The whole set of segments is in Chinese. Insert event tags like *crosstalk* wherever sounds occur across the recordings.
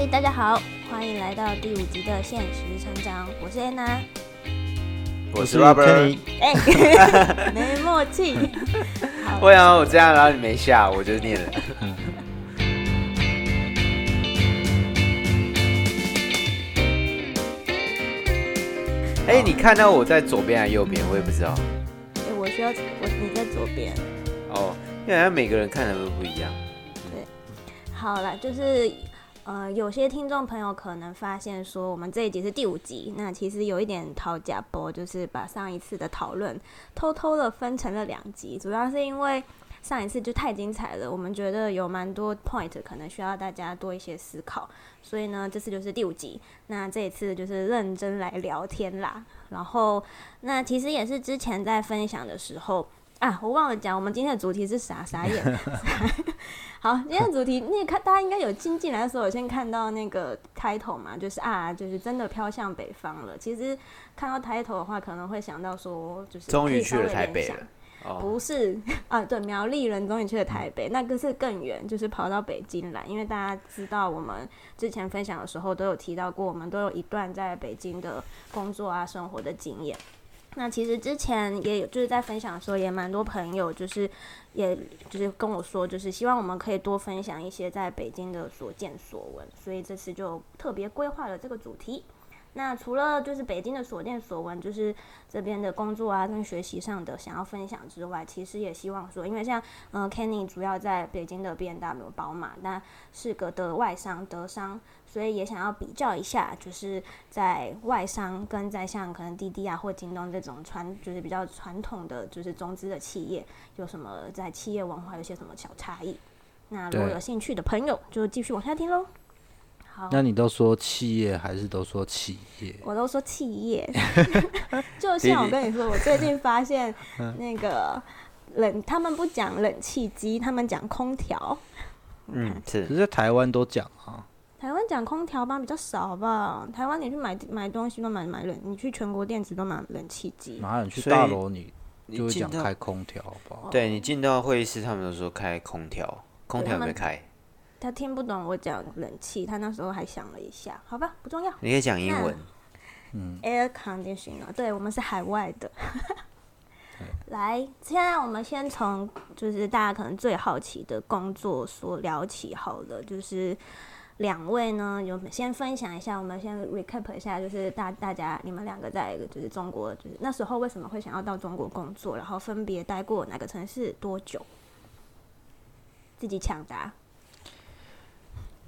嗨，大家好，欢迎来到第五集的现实成长，我是安娜。我是 Robert。哎，*laughs* 没默契。*laughs* 好会啊，我这样，然后你没下，我就念了。哎，你看到我在左边还是右边？我也不知道。哎，我需要我你在左边。哦，因为好像每个人看的都不一样。对，好了，就是呃，有些听众朋友可能发现说，我们这一集是第五集，那其实有一点讨假波，就是把上一次的讨论偷偷的分成了两集，主要是因为上一次就太精彩了，我们觉得有蛮多 point 可能需要大家多一些思考，所以呢，这次就是第五集，那这一次就是认真来聊天啦。然后，那其实也是之前在分享的时候。啊，我忘了讲，我们今天的主题是啥傻眼。*laughs* *laughs* 好，今天的主题，你看大家应该有进进来的时候，有先看到那个开头嘛，就是啊，就是真的飘向北方了。其实看到开头的话，可能会想到说，就是终于去了台北了。不是 *laughs* 啊，对，苗栗人终于去了台北，那个是更远，就是跑到北京来。因为大家知道，我们之前分享的时候都有提到过，我们都有一段在北京的工作啊、生活的经验。那其实之前也有就是在分享的时候，也蛮多朋友就是，也就是跟我说，就是希望我们可以多分享一些在北京的所见所闻，所以这次就特别规划了这个主题。那除了就是北京的所见所闻，就是这边的工作啊跟学习上的想要分享之外，其实也希望说，因为像嗯 Kenny 主要在北京的 B N W 宝马，那是个的外商德商。所以也想要比较一下，就是在外商跟在像可能滴滴啊或京东这种传就是比较传统的就是中资的企业，有什么在企业文化有些什么小差异？那如果有兴趣的朋友，就继续往下听喽。好，那你都说企业还是都说企业？我都说企业。*laughs* 就像我跟你说，我最近发现 *laughs* 那个冷，他们不讲冷气机，他们讲空调。嗯，是，只是台湾都讲啊。台湾讲空调吧比较少吧，台湾你去买买东西都买买冷，你去全国电子都买冷气机。哪有去大楼你就会讲开空调吧？对你进到会议室，他们都说开空调，空调没开。他听不懂我讲冷气，他那时候还想了一下，好吧，不重要。你可以讲英文。嗯，air conditioner，对我们是海外的。来，现在我们先从就是大家可能最好奇的工作所聊起好了，就是。两位呢，有先分享一下，我们先 recap 一下，就是大大家你们两个在就是中国，就是那时候为什么会想要到中国工作，然后分别待过哪个城市多久？自己抢答。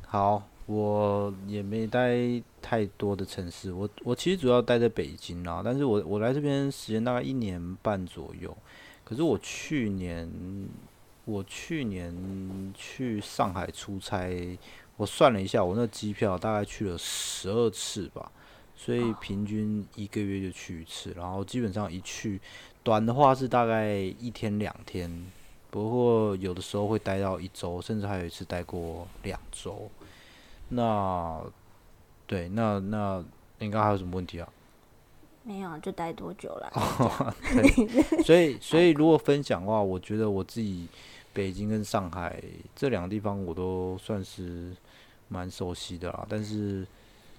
好，我也没待太多的城市，我我其实主要待在北京啊，但是我我来这边时间大概一年半左右，可是我去年我去年去上海出差。我算了一下，我那机票大概去了十二次吧，所以平均一个月就去一次。然后基本上一去，短的话是大概一天两天，不过有的时候会待到一周，甚至还有一次待过两周。那对，那那应该还有什么问题啊？没有，就待多久了？所以 *laughs* 所以如果分享的话，我觉得我自己。北京跟上海这两个地方我都算是蛮熟悉的啦，但是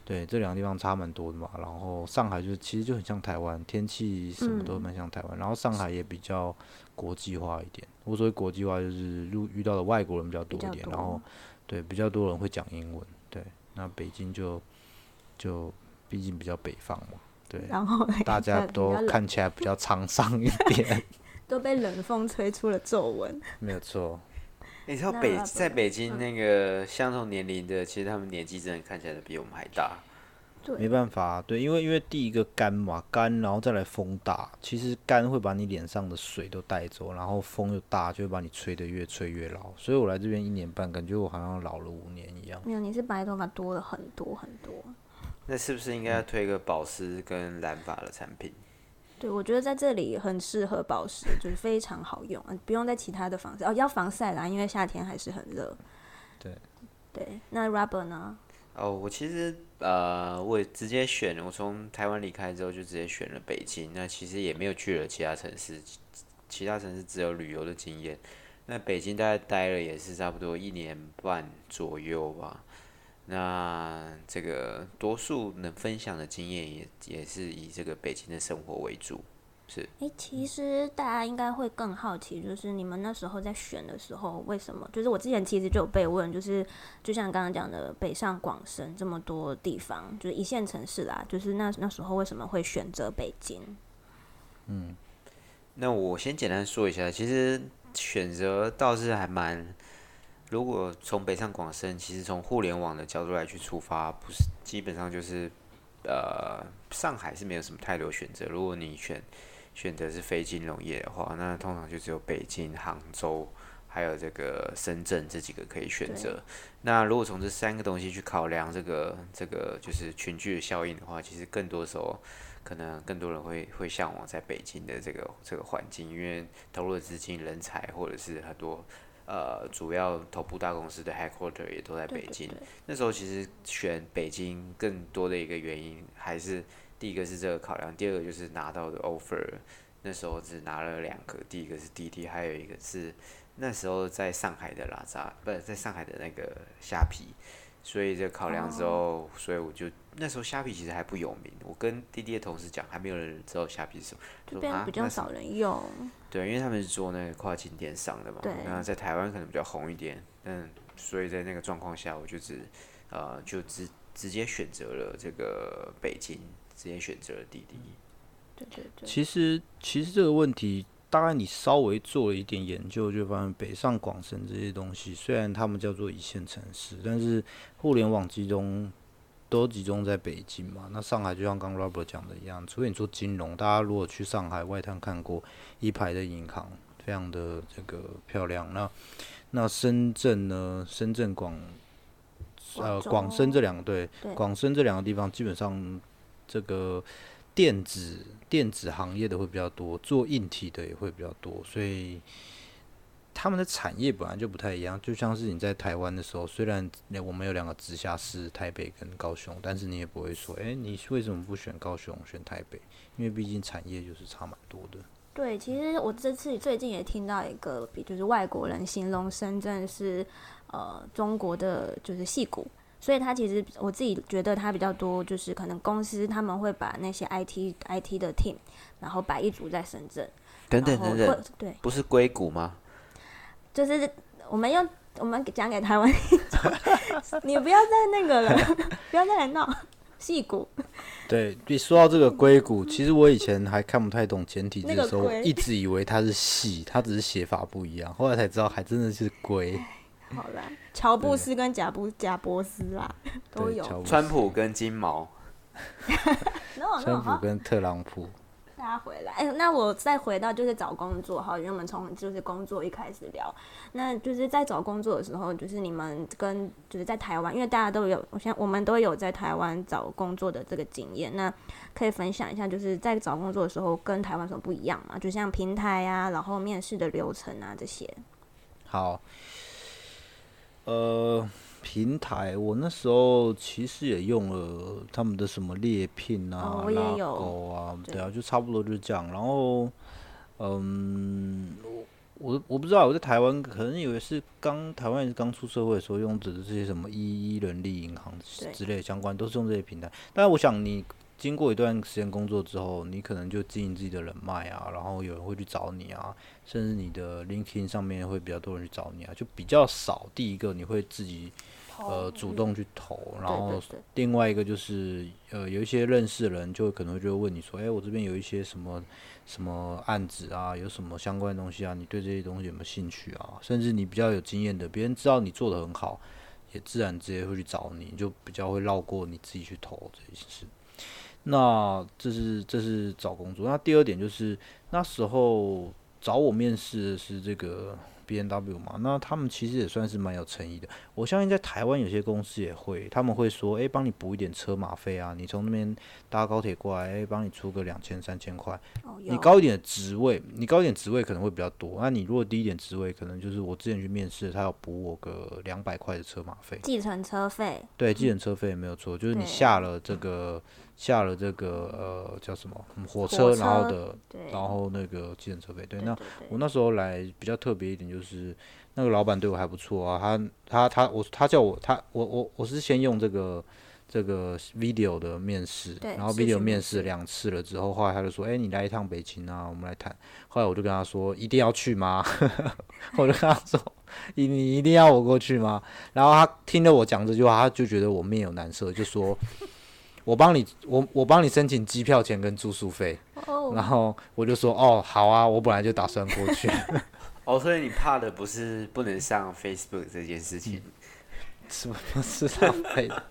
对这两个地方差蛮多的嘛。然后上海就其实就很像台湾，天气什么都蛮像台湾。然后上海也比较国际化一点，我所谓国际化就是遇遇到的外国人比较多一点，然后对比较多人会讲英文。对，那北京就就毕竟比较北方嘛，对，然后大家 *laughs* 都看起来比较 *laughs* 沧桑一点。*laughs* 都被冷风吹出了皱纹。没有错，你知道北在北京那个相同年龄的，其实他们年纪真的看起来都比我们还大。对，没办法，对，因为因为第一个干嘛干，然后再来风大，其实干会把你脸上的水都带走，然后风又大，就会把你吹得越吹越老。所以我来这边一年半，感觉我好像老了五年一样。没有，你是白头发多了很多很多。那是不是应该要推个保湿跟染发的产品？对，我觉得在这里很适合保湿，就是非常好用，不用在其他的防晒哦，要防晒啦，因为夏天还是很热。对，对，那 Rubber 呢？哦，我其实呃，我直接选，我从台湾离开之后就直接选了北京，那其实也没有去了其他城市，其他城市只有旅游的经验。那北京大概待了也是差不多一年半左右吧。那这个多数能分享的经验也也是以这个北京的生活为主。是，诶，其实大家应该会更好奇，就是你们那时候在选的时候，为什么？就是我之前其实就有被问，就是就像刚刚讲的，北上广深这么多地方，就是一线城市啦，就是那那时候为什么会选择北京？嗯，那我先简单说一下，其实选择倒是还蛮，如果从北上广深，其实从互联网的角度来去出发，不是基本上就是，呃，上海是没有什么太多选择。如果你选选择是非金融业的话，那通常就只有北京、杭州，还有这个深圳这几个可以选择。那如果从这三个东西去考量这个这个就是群聚的效应的话，其实更多时候可能更多人会会向往在北京的这个这个环境，因为投入的资金、人才或者是很多呃主要头部大公司的 headquarter 也都在北京。那时候其实选北京更多的一个原因还是。第一个是这个考量，第二个就是拿到的 offer，那时候只拿了两个，第一个是滴滴，还有一个是那时候在上海的拉扎，不是在上海的那个虾皮，所以这考量之后，所以我就那时候虾皮其实还不有名，我跟滴滴的同事讲，还没有人知道虾皮是什么，就比较少人用。对，因为他们是做那个跨境电商的嘛，那在台湾可能比较红一点，嗯，所以在那个状况下，我就只呃就直直接选择了这个北京。直接选择了滴滴。对对对。其实，其实这个问题，大概你稍微做了一点研究，就发现北上广深这些东西，虽然他们叫做一线城市，但是互联网集中都集中在北京嘛。那上海就像刚 Robert 讲的一样，除非你做金融，大家如果去上海外滩看过一排的银行，非常的这个漂亮。那那深圳呢？深圳广呃广深这两个对广深这两个地方，基本上。这个电子电子行业的会比较多，做硬体的也会比较多，所以他们的产业本来就不太一样。就像是你在台湾的时候，虽然我们有两个直辖市，台北跟高雄，但是你也不会说，哎，你为什么不选高雄，选台北？因为毕竟产业就是差蛮多的。对，其实我这次最近也听到一个，比就是外国人形容深圳是呃中国的就是戏骨。所以他其实我自己觉得他比较多，就是可能公司他们会把那些 IT IT 的 team，然后摆一组在深圳。等等等等，对，不是硅谷吗？就是我们用我们讲给台湾 *laughs* 你不要再那个了，*laughs* 不要再来闹戏骨。对，你说到这个硅谷，其实我以前还看不太懂简体字的时候，一直以为它是戏，它只是写法不一样，后来才知道还真的是硅。*laughs* 好啦，乔布斯跟贾布贾伯斯啦，都有。川普跟金毛。川普跟特朗普。大家回来，哎，那我再回到就是找工作哈，因为我们从就是工作一开始聊，那就是在找工作的时候，就是你们跟就是在台湾，因为大家都有，我想我们都有在台湾找工作的这个经验，那可以分享一下，就是在找工作的时候跟台湾什么不一样嘛？就像平台啊，然后面试的流程啊这些。好。呃，平台我那时候其实也用了他们的什么猎聘啊、拉钩啊，对啊，就差不多就是这样。然后，嗯，我我我不知道我在台湾可能以为是刚台湾也是刚出社会的时候用的这些什么一一人力银行之类相关，都是用这些平台。但是我想你。经过一段时间工作之后，你可能就经营自己的人脉啊，然后有人会去找你啊，甚至你的 LinkedIn 上面会比较多人去找你啊，就比较少。第一个你会自己呃主动去投，然后另外一个就是呃有一些认识的人就可能就会问你说，哎，我这边有一些什么什么案子啊，有什么相关的东西啊，你对这些东西有没有兴趣啊？甚至你比较有经验的，别人知道你做的很好，也自然直接会去找你，就比较会绕过你自己去投这些事。那这是这是找工作。那第二点就是那时候找我面试的是这个 B N W 嘛，那他们其实也算是蛮有诚意的。我相信在台湾有些公司也会，他们会说，诶，帮你补一点车马费啊，你从那边搭高铁过来，诶，帮你出个两千三千块。你高一点的职位，你高一点职位可能会比较多。那你如果低一点职位，可能就是我之前去面试，他要补我个两百块的车马费。计程车费。对，计程车费没有错，就是你下了这个。下了这个呃叫什么嗯火火车，然后的，然后那个计程车费。对，那我那时候来比较特别一点，就是那个老板对我还不错啊，他他他我他叫我他我我我是先用这个这个 video 的面试，然后 video 面试面试两次了之后，后来他就说，哎、你来一趟北京啊，我们来谈。后来我就跟他说，一定要去吗？*laughs* 我就跟他说，你你一定要我过去吗？然后他听了我讲这句话，他就觉得我面有难色，就说。我帮你，我我帮你申请机票钱跟住宿费，哦，然后我就说哦好啊，我本来就打算过去，*laughs* 哦，所以你怕的不是不能上 Facebook 这件事情，是不是浪费的？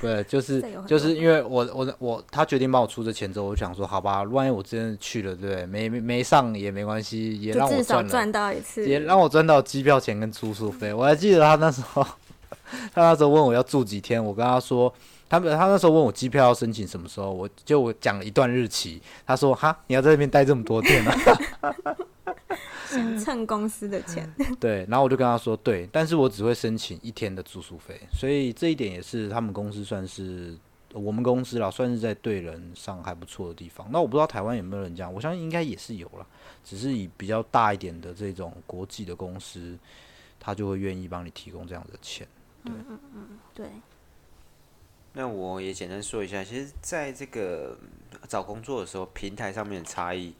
不是，就是就是因为我我我他决定帮我出这钱之后，我想说好吧，万一我真的去了，对不对？没没没上也没关系，也让我赚，赚到一次，也让我赚到机票钱跟住宿费。我还记得他那时候，他那时候问我要住几天，我跟他说。他们他那时候问我机票要申请什么时候，我就我讲了一段日期。他说：“哈，你要在这边待这么多天啊？”想蹭公司的钱，*laughs* 对，然后我就跟他说，对，但是我只会申请一天的住宿费，所以这一点也是他们公司算是我们公司啦，算是在对人上还不错的地方。那我不知道台湾有没有人这样，我相信应该也是有了，只是以比较大一点的这种国际的公司，他就会愿意帮你提供这样的钱。嗯嗯嗯对，那我也简单说一下，其实在这个找工作的时候，平台上面的差异，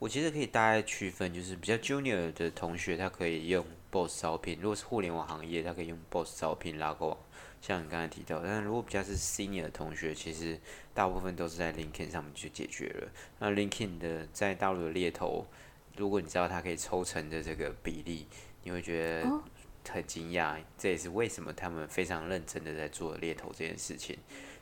我其实可以大概区分，就是比较 junior 的同学，他可以用 Boss 招聘；如果是互联网行业，他可以用 Boss 招聘拉过网，像你刚才提到。但如果比较是 senior 的同学，其实大部分都是在 LinkedIn 上面去解决了。那 LinkedIn 的在大陆的猎头，如果你知道它可以抽成的这个比例，你会觉得很惊讶，这也是为什么他们非常认真的在做猎头这件事情。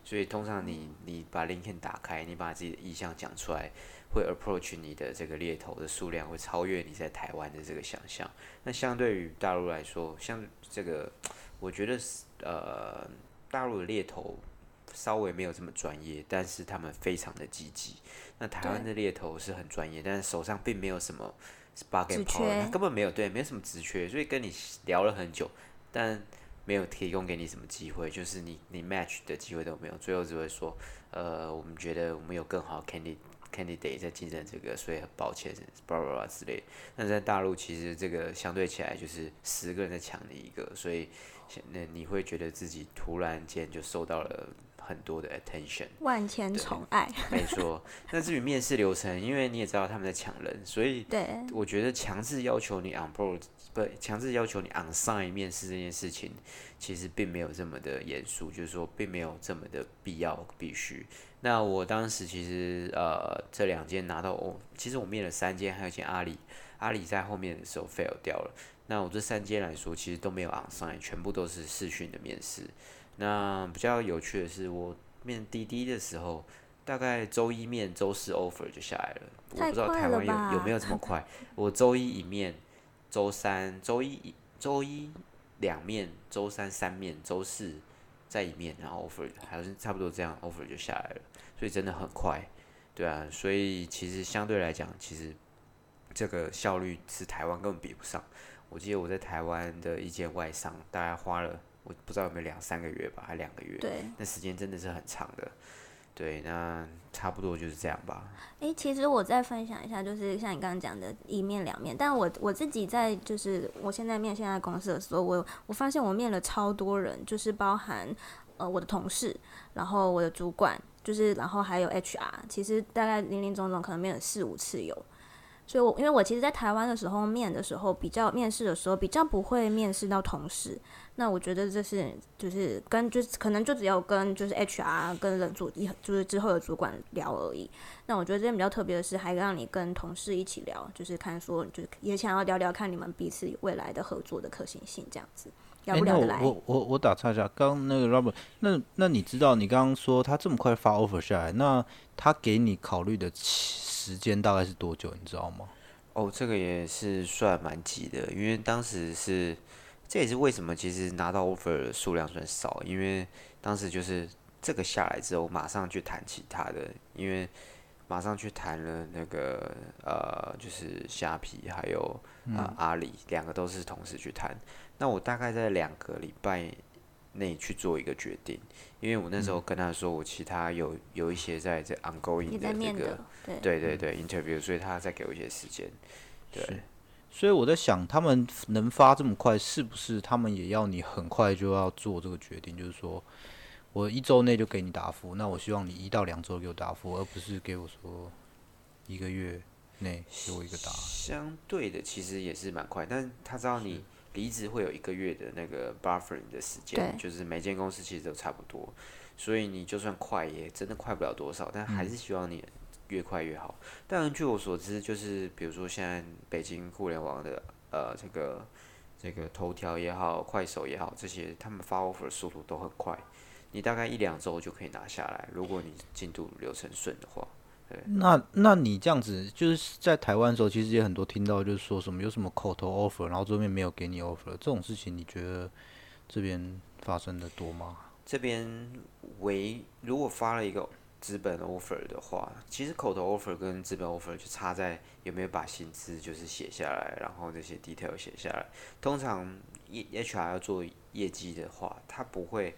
所以通常你你把 LinkedIn 打开，你把自己的意向讲出来，会 approach 你的这个猎头的数量会超越你在台湾的这个想象。那相对于大陆来说，像这个，我觉得是呃，大陆的猎头稍微没有这么专业，但是他们非常的积极。那台湾的猎头是很专业，但是手上并没有什么 spark 职 and power，他根本没有对，没有什么职缺，所以跟你聊了很久，但没有提供给你什么机会，就是你你 match 的机会都没有，最后只会说，呃，我们觉得我们有更好的 candidate candidate 在竞争这个，所以很抱歉，blah blah blah 之类的。那在大陆其实这个相对起来就是十个人在抢你一个，所以那你会觉得自己突然间就受到了很多的 attention。万千宠爱，*laughs* 没错，那至于面试流程，因为你也知道他们在抢人，所以对，我觉得强制要求你 on board 不强制要求你 on sign 面试这件事情，其实并没有这么的严肃，就是说并没有这么的必要必须。那我当时其实呃这两间拿到我，其实我面了三间，还有一间阿里，阿里在后面的时候 fail 掉了。那我这三间来说，其实都没有 on sign，全部都是视讯的面试。那比较有趣的是，我面滴滴的时候，大概周一面，周四 offer 就下来了。我太不知道台湾有有没有这么快。*laughs* 我周一一面，周三周一一周一两面，周三三面，周四再一面，然后 offer 还是差不多这样，offer 就下来了，所以真的很快，对啊，所以其实相对来讲，其实这个效率是台湾根本比不上。我记得我在台湾的一间外商，大概花了我不知道有没有两三个月吧，还两个月，对，那时间真的是很长的。对，那差不多就是这样吧。诶，其实我再分享一下，就是像你刚刚讲的一面两面，但我我自己在就是我现在面现在公司的时候，我我发现我面了超多人，就是包含呃我的同事，然后我的主管，就是然后还有 HR，其实大概零零总总可能面了四五次有。所以我，因为我其实，在台湾的时候面的时候，比较面试的时候比较不会面试到同事。那我觉得这是就是跟就是可能就只有跟就是 HR 跟人主一就是之后的主管聊而已。那我觉得这边比较特别的是，还让你跟同事一起聊，就是看说就是也想要聊聊看你们彼此未来的合作的可行性，这样子聊不聊得来？我我我我打岔一下，刚刚那个 Robert，那那你知道你刚刚说他这么快发 offer 下来，那他给你考虑的时间大概是多久？你知道吗？哦，这个也是算蛮急的，因为当时是，这也是为什么其实拿到 offer 的数量算少，因为当时就是这个下来之后，马上去谈其他的，因为马上去谈了那个呃，就是虾皮还有啊、呃阿里两个都是同时去谈，那我大概在两个礼拜内去做一个决定，因为我那时候跟他说，我其他有有一些在这 ongoing 的这个，对，对对对 interview，所以他再给我一些时间。对，所以我在想，他们能发这么快，是不是他们也要你很快就要做这个决定？就是说我一周内就给你答复，那我希望你一到两周给我答复，而不是给我说一个月内给我一个答案。相对的其实也是蛮快，但是他知道你离职会有一个月的那个 buffering 的时间，就是每间公司其实都差不多，所以你就算快也真的快不了多少，但还是希望你越快越好。当然，据我所知，就是比如说现在北京互联网的呃这个这个头条也好，快手也好，这些他们发 offer 的速度都很快，你大概一两周就可以拿下来，如果你进度流程顺的话。那那你这样子，就是在台湾的时候，其实也很多听到，就是说什么有什么口头 offer，然后这边没有给你 offer，这种事情，你觉得这边发生的多吗？这边为如果发了一个资本 offer 的话，其实口头 offer 跟资本 offer 就差在有没有把薪资就是写下来，然后这些 detail 写下来。通常业 HR 要做业绩的话，他不会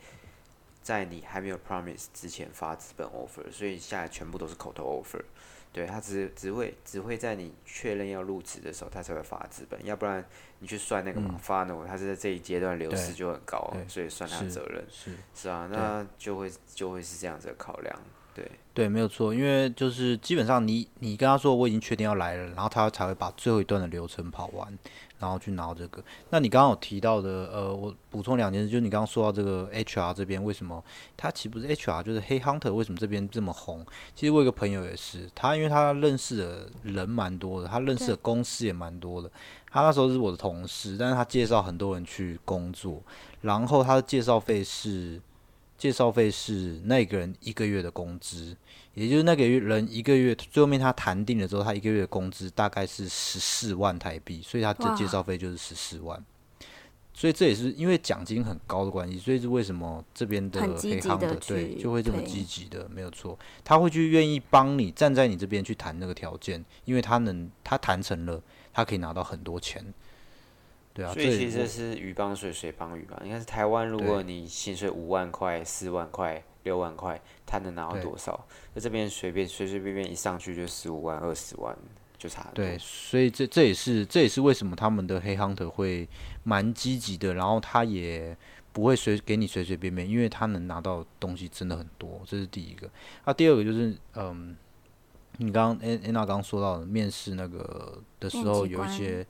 在你还没有 promise 之前发资本 offer，所以下来全部都是口头 offer。对他只只会只会在你确认要入职的时候，他才会发资本，要不然你去算那个嘛，发呢，他是在这一阶段流失就很高，所以算他的责任。是。是啊，那就会就会是这样子的考量，对，对，没有错，因为就是基本上你你跟他说我已经确定要来了，然后他才会把最后一段的流程跑完，然后去拿这个。那你刚刚有提到的，呃，我补充两件事，就是你刚刚说到这个 HR 这边为什么他岂不是 HR，就是黑 hunter 为什么这边这么红？其实我有个朋友也是，他因为他认识的人蛮多的，他认识的公司也蛮多的。他那时候是我的同事，但是他介绍很多人去工作，然后他的介绍费是介绍费是那个人一个月的工资，也就是那个人一个月最后面他谈定了之后，他一个月的工资大概是十四万台币，所以他的介绍费就是十四万。所以这也是因为奖金很高的关系，所以是为什么这边的黑行极的对去就会这么积极的，没有错，他会去愿意帮你站在你这边去谈那个条件，因为他能他谈成了，他可以拿到很多钱。对啊，所以其实是鱼帮水，水帮鱼吧。应该是台湾，如果你薪水五万块、四万块、六万块，他能拿到多少？那这边随便随随便便一上去就十五万、二十万，就差很多。对，所以这这也是这也是为什么他们的黑 hunter 会蛮积极的，然后他也不会随给你随随便便，因为他能拿到东西真的很多，这是第一个。那、第二个就是，嗯，你刚刚安安娜刚刚说到的面试那个的时候，有一些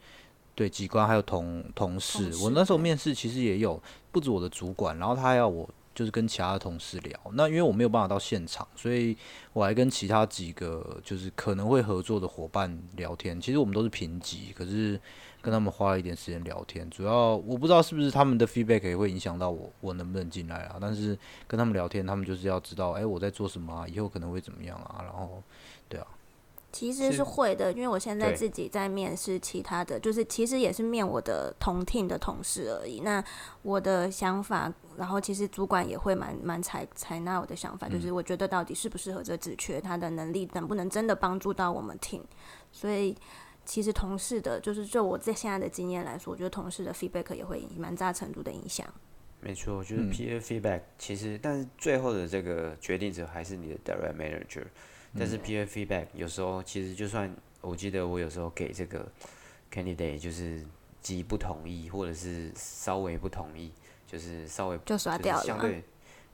对机关还有同同事，我那时候面试其实也有不止我的主管，然后他还要我。就是跟其他的同事聊，那因为我没有办法到现场，所以我还跟其他几个就是可能会合作的伙伴聊天。其实我们都是平级，可是跟他们花了一点时间聊天。主要我不知道是不是他们的 feedback 也会影响到我，我能不能进来啊？但是跟他们聊天，他们就是要知道，哎、我在做什么啊，以后可能会怎么样啊？然后，其实是是会的，因为我现在自己在面试其他的，就是其实也是面我的同 team 的同事而已。那我的想法，然后其实主管也会蛮蛮采采纳我的想法，就是我觉得到底适不适合这个职缺，他的能力能不能真的帮助到我们 team。所以其实同事的，就是就我在现在的经验来说，我觉得同事的 feedback 也会蛮大程度的影响。没错，就是嗯 peer feedback，、其实但是最后的这个决定者还是你的 direct manager。但是 peer feedback 有时候其实就算我记得我有时候给这个 candidate 就是极不同意，或者是稍微不同意，就是稍微就刷就是掉了相对，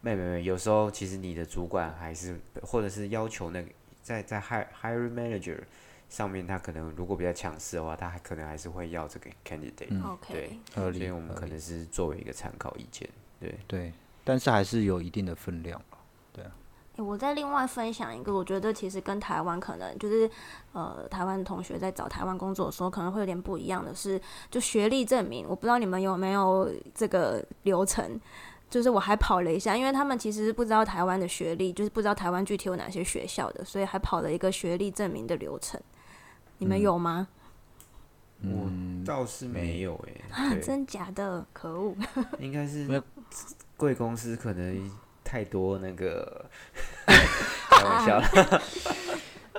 没没没，有时候其实你的主管还是或者是要求那个在在 hire hiring manager 上面，他可能如果比较强势的话，他还可能还是会要这个 candidate。对。所以我们可能是作为一个参考意见。对，对，但是还是有一定的分量我再另外分享一个，我觉得其实跟台湾可能就是，呃，台湾同学在找台湾工作的时候，可能会有点不一样的是，就学历证明，我不知道你们有没有这个流程。就是我还跑了一下，因为他们其实不知道台湾的学历，就是不知道台湾具体有哪些学校的，所以还跑了一个学历证明的流程。你们有吗？我嗯，倒是没有诶、啊，对，真假的，可恶！应该是贵公司可能太多那个，*laughs* 开玩笑。了，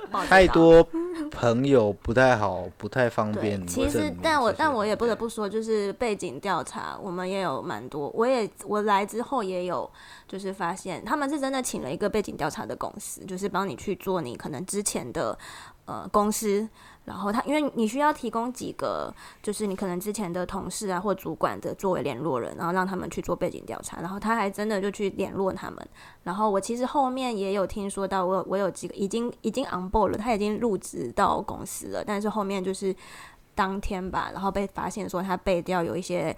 *laughs* 太多朋友不太好，不太方便，其实但我但我也不得不说，就是背景调查，我们也有蛮多。我也我来之后也有，就是发现他们是真的请了一个背景调查的公司，就是帮你去做你可能之前的呃公司，然后他因为你需要提供几个，就是你可能之前的同事啊或主管的作为联络人，然后让他们去做背景调查，然后他还真的就去联络他们。然后我其实后面也有听说到，我我有几个已经已经 on board 了，他已经入职到公司了，但是后面就是当天吧，然后被发现说他背调有一些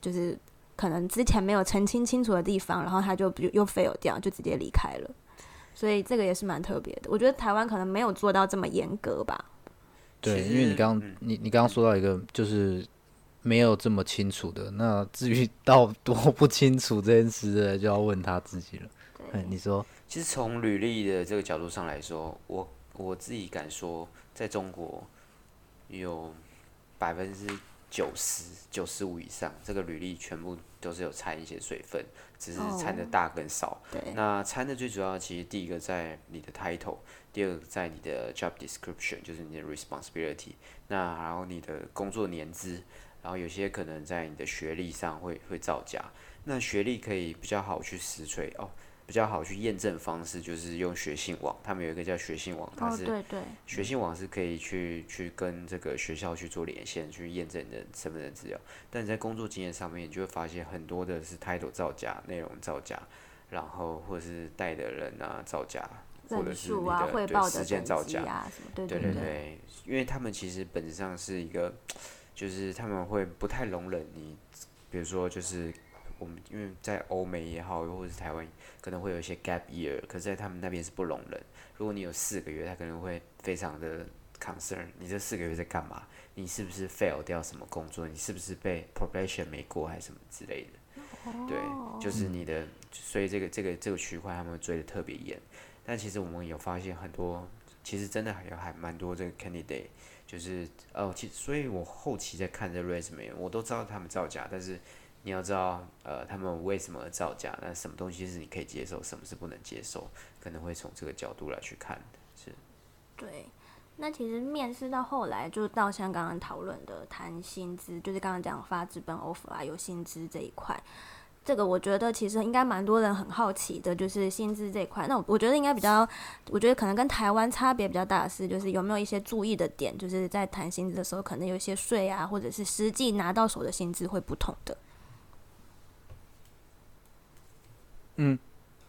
就是可能之前没有澄清清楚的地方，然后他就又 fail 掉，就直接离开了。所以这个也是蛮特别的，我觉得台湾可能没有做到这么严格吧。对，因为你刚你你刚刚说到一个就是没有这么清楚的，那至于 *laughs* 到多不清楚这件事的，就要问他自己了。哎，你说，其实从履历的这个角度上来说，我我自己敢说，在中国有百分之九十九十五以上，这个履历全部都是有掺一些水分，只是掺的哦大跟少。对，那掺的最主要，其实第一个在你的 title，第二个在你的 job description，就是你的 responsibility，那然后你的工作年资，然后有些可能在你的学历上会会造假。那学历可以比较好去实锤哦，比较好去验证方式就是用学信网，他们有一个叫学信网，它哦，是对对，学信网是可以去去跟这个学校去做连线，去验证你的身份证资料。但在工作经验上面，你就会发现很多的是 title 造假、内容造假，然后或者是带的人啊造假，或者是你的汇报的对事件造假。啊什么，对对对因为他们其实本质上是一个，就是他们会不太容忍你，比如说就是我们因为在欧美也好，或者是台湾可能会有一些 gap year，可是在他们那边是不容忍。如果你有四个月，他可能会非常的 concern，你这四个月在干嘛？你是不是 fail 掉什么工作？你是不是被 probation 没过还是什么之类的？对，就是你的，所以这个这个这个区块他们会追的特别严。但其实我们有发现很多，其实真的还有还蛮多这个 candidate，就是哦，其实所以我后期在看这 resume，我都知道他们造假，但是你要知道，呃，他们为什么造假，那什么东西是你可以接受，什么是不能接受，可能会从这个角度来去看，是。对，那其实面试到后来，就到像刚刚讨论的谈薪资，就是刚刚讲发资本 offer 啊，有薪资这一块。这个我觉得其实应该蛮多人很好奇的，就是薪资这一块。那我我觉得应该比较，我觉得可能跟台湾差别比较大的是，就是有没有一些注意的点，就是在谈薪资的时候，可能有一些税啊，或者是实际拿到手的薪资会不同的。嗯，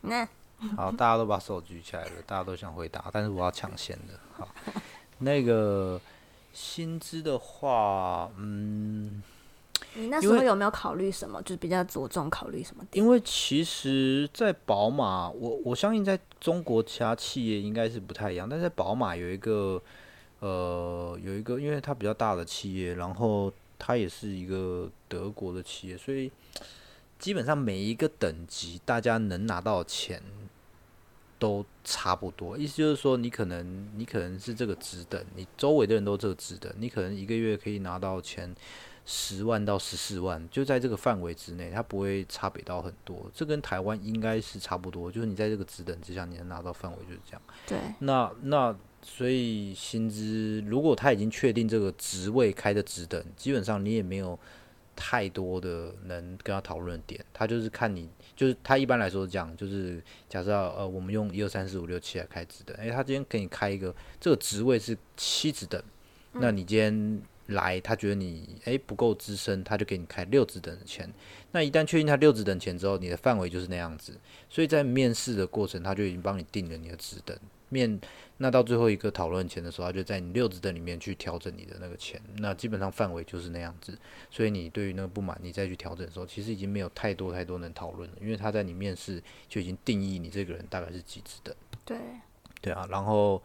那 *laughs* 好，大家都把手举起来了，大家都想回答，但是我要抢先的。好，那个薪资的话，嗯，你那时候有没有考虑什么？就是比较着重考虑什么？因为其实，在宝马，我我相信在中国其他企业应该是不太一样，但是在宝马有一个，呃，有一个，因为它比较大的企业，然后它也是一个德国的企业，所以基本上每一个等级大家能拿到钱都差不多。意思就是说，你可能你可能是这个职等，你周围的人都这个职等，你可能一个月可以拿到钱。十万到十四万，就在这个范围之内，它不会差别到很多。这跟台湾应该是差不多，就是你在这个职等之下，你能拿到范围就是这样。对，那那所以薪资，如果他已经确定这个职位开的职等，基本上你也没有太多的能跟他讨论的点。他就是看你，就是他一般来说是这样，就是假设呃，我们用一二三四五六七来开职等，诶、他今天给你开一个这个职位是七职等，那你今天。来，他觉得你诶不够资深，他就给你开六职等的钱。那一旦确定他六职等钱之后，你的范围就是那样子。所以在面试的过程，他就已经帮你定了你的职等。面那到最后一个讨论钱的时候，他就在你六职等里面去调整你的那个钱。那基本上范围就是那样子。所以你对于那个不满，你再去调整的时候，其实已经没有太多太多能讨论了，因为他在你面试就已经定义你这个人大概是几职等。对，对啊，然后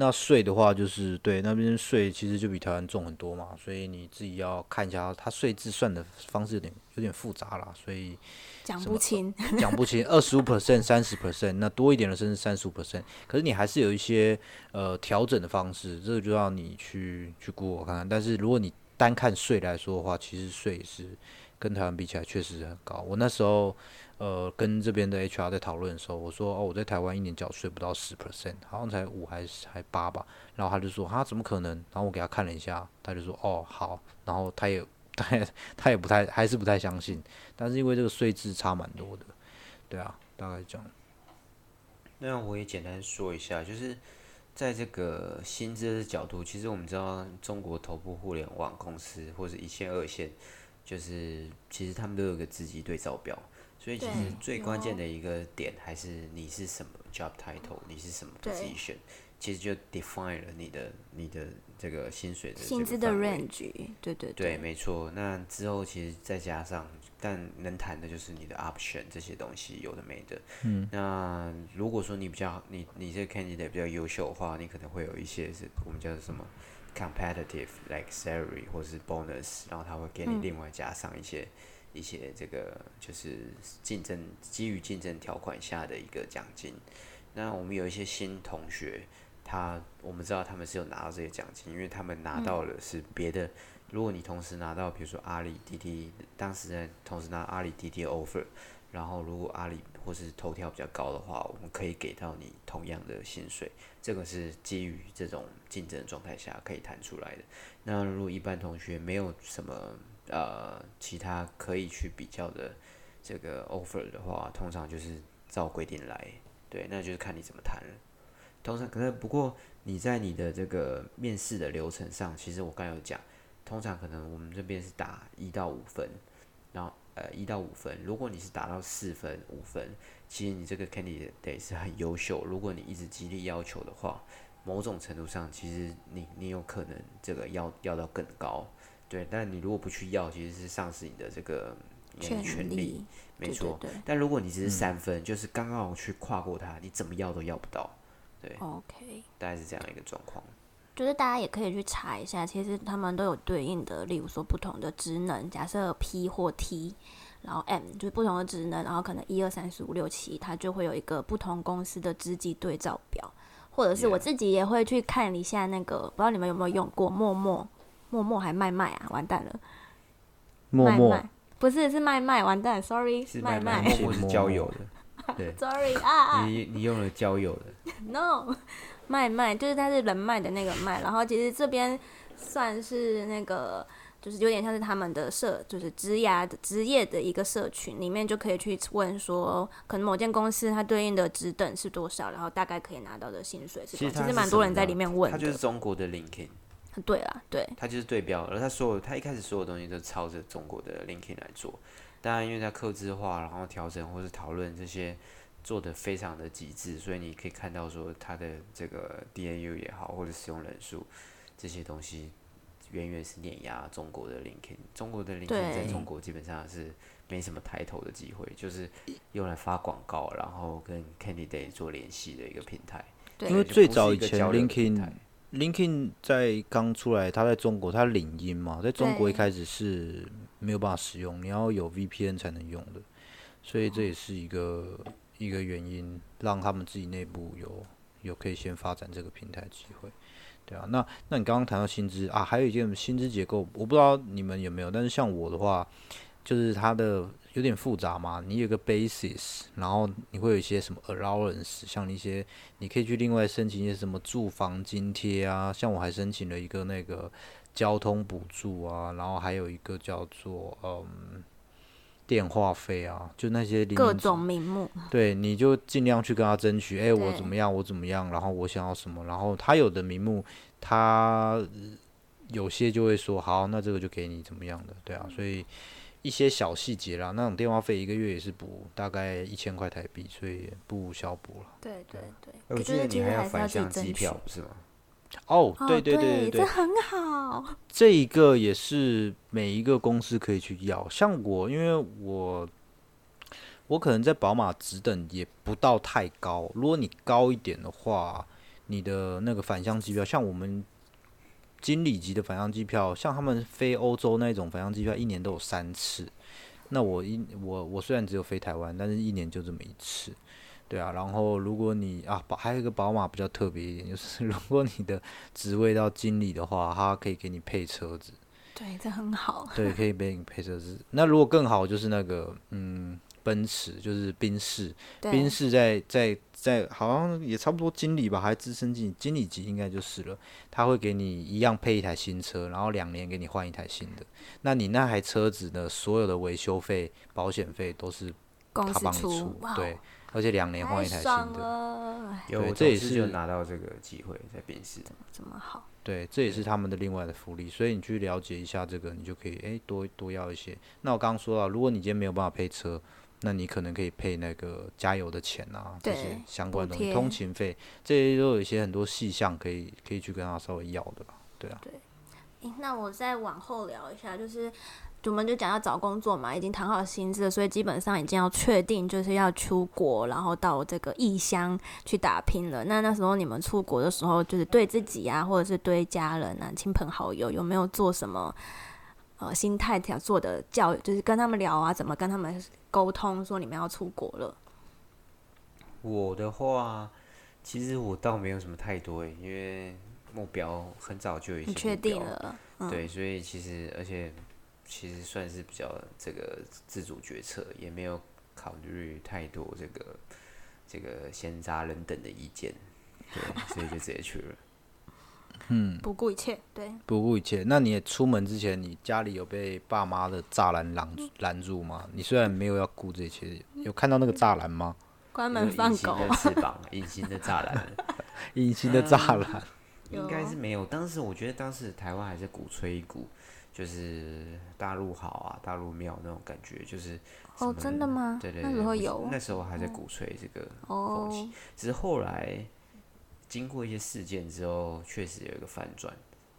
那税的话，就是对那边税其实就比台湾重很多嘛，所以你自己要看一下，它税制算的方式有点有点复杂啦，所以讲不清。讲不清，二十五 percent、三十 percent，那多一点的甚至三十五 percent，可是你还是有一些呃调整的方式，这个就要你去去估我看看。但是如果你单看税来说的话，其实税是跟台湾比起来确实很高。我那时候呃跟这边的 HR 在讨论的时候，我说哦我在台湾一年缴税不到十 percent，好像才五还是还八吧。然后他就说啊怎么可能？然后我给他看了一下，他就说哦好，然后他也他也他也不太还是不太相信，但是因为这个税制差蛮多的，对啊，大概这样。那我也简单说一下，就是在这个薪资的角度，其实我们知道中国头部互联网公司或者一线二线，就是其实他们都有个自己对照表，所以其实最关键的一个点还是你是什么 job title，你是什么对 position，其实就 define 了你的你的这个薪水的薪资的 range，对对对，没错。那之后其实再加上，但能谈的就是你的 option 这些东西，有的没的。嗯。那如果说你比较你你这个 candidate 比较优秀的话，你可能会有一些是我们叫做什么 competitive like salary 或是 bonus，然后他会给你嗯另外加上一些、一些这个就是竞争基于竞争条款下的一个奖金。那我们有一些新同学，他我们知道他们是有拿到这些奖金，因为他们拿到了是别的。如果你同时拿到，比如说阿里、滴滴，当时在同时拿阿里、滴滴 offer，然后如果阿里或是头条比较高的话，我们可以给到你同样的薪水。这个是基于这种竞争状态下可以谈出来的。那如果一般同学没有什么呃其他可以去比较的这个 offer 的话，通常就是照规定来。对，那就是看你怎么谈了。通常可能不过你在你的这个面试的流程上，其实我刚有讲，通常可能我们这边是打一到五分，然后呃一到五分，如果你是达到四分五分，其实你这个 candidate 是很优秀。如果你一直极力要求的话，某种程度上其实你你有可能这个要要到更高，对。但你如果不去要，其实是丧失你的这个权利。没错，对对但如果你只是三分，就是刚刚好去跨过它，你怎么要都要不到，对，，OK。大概是这样一个状况。就是大家也可以去查一下，其实他们都有对应的，例如说不同的职能，假设 P 或 T，然后 M 就是不同的职能，然后可能一二三四五六七，它就会有一个不同公司的职级对照表，或者是我自己也会去看一下那个，不知道你们有没有用过陌陌，陌陌还卖卖啊，完蛋了，默默卖卖。不是是卖卖，完蛋，sorry，是卖卖卖或是交友的，*laughs* 对，，*laughs* sorry 啊啊。你你用了交友的，No，卖卖就是它是人脉的那个卖，然后其实这边算是那个，就是有点像是他们的社，就是职涯的职业的一个社群，里面就可以去问说，可能某间公司它对应的职等是多少，然后大概可以拿到的薪水是多少。其实蛮多人在里面问它就是。中国的 LinkedIn，*laughs* 对啦，对，它就是对标，而它所有它一开始所有东西都抄着中国的 LinkedIn 来做，当然因为它刻字化，然后调整或是讨论这些做的非常的极致，所以你可以看到说它的这个 DAU 也好，或者使用人数这些东西，远远是碾压中国的 LinkedIn。中国的 LinkedIn 在中国基本上是没什么抬头的机会，就是用来发广告，然后跟 candidate 做联系的一个平台。因为最早以前 LinkedIn 台 LinkedIn 在刚出来，它在中国它领英嘛，在中国一开始是没有办法使用，你要有 VPN 才能用的，所以这也是一个一个原因，让他们自己内部有有可以先发展这个平台机会。对啊，那那你刚刚谈到薪资啊，还有一件薪资结构，我不知道你们有没有，但是像我的话，就是它的有点复杂嘛，你有个 basis，然后你会有一些什么 allowance，像一些你可以去另外申请一些什么住房津贴啊，像我还申请了一个那个交通补助啊，然后还有一个叫做嗯电话费啊，就那些各种名目，对，你就尽量去跟他争取，哎、我怎么样，我怎么样，然后我想要什么，然后他有的名目，他呃有些就会说好，那这个就给你怎么样的，对啊，所以一些小细节啦，那种电话费一个月也是补大概一千块台币，所以也不小补了。对对对，我记觉得你还要反向机票，不是吗？哦，哦对对对对这很好。这一个也是每一个公司可以去要。像我，因为我我可能在宝马职等也不到太高，如果你高一点的话，你的那个返乡机票，像我们经理级的返乡机票，像他们飞欧洲那种返乡机票，一年都有三次。那我一我我虽然只有飞台湾，但是一年就这么一次。对啊，然后如果你啊，宝还有一个宝马比较特别一点，就是 *laughs* 如果你的职位到经理的话，他可以给你配车子。对，这很好。对，可以给你配车子。那如果更好，就是那个嗯，奔驰，就是宾士，宾士在在在好像也差不多经理吧，还资深经理，经理级应该就是了。他会给你一样配一台新车，然后两年给你换一台新的。那你那台车子的所有的维修费、保险费都是他帮你出，哇，对，而且两年换一台新的。有这也同事就拿到这个机会在宾士。这么好。对，这也是他们的另外的福利，所以你去了解一下这个，你就可以诶多多要一些。那我刚刚说了，如果你今天没有办法配车，那你可能可以配那个加油的钱啊，这些相关的东西，通勤费这些都有一些很多细项可以可以去跟他稍微要的吧。对啊，对那我再往后聊一下，就是我们就讲要找工作嘛，已经谈好薪资了，所以基本上已经要确定就是要出国，然后到这个异乡去打拼了。那那时候你们出国的时候，就是对自己啊，或者是对家人啊、亲朋好友，有没有做什么呃心态调做的教育，就是跟他们聊啊，怎么跟他们沟通，说你们要出国了？我的话，其实我倒没有什么太多，因为目标很早就已经确定了？嗯，对，所以其实而且其实算是比较这个自主决策，也没有考虑太多这个这个闲杂人等的意见，对，所以就直接去了。*laughs* 嗯不顾一切，对，不顾一切。那你出门之前，你家里有被爸妈的栅栏拦拦住吗？你虽然没有要顾这些，有看到那个栅栏吗？关门放狗隐形，的翅 *laughs* 膀，隐形的栅栏，*laughs* 隐形的栅栏。应该是没有。当时我觉得当时台湾还是鼓吹一股就是大陆好啊，大陆妙那种感觉，就是哦，真的吗？对对，那时候有那时候还在鼓吹这个哦风，气，只是后来经过一些事件之后，确实有一个反转。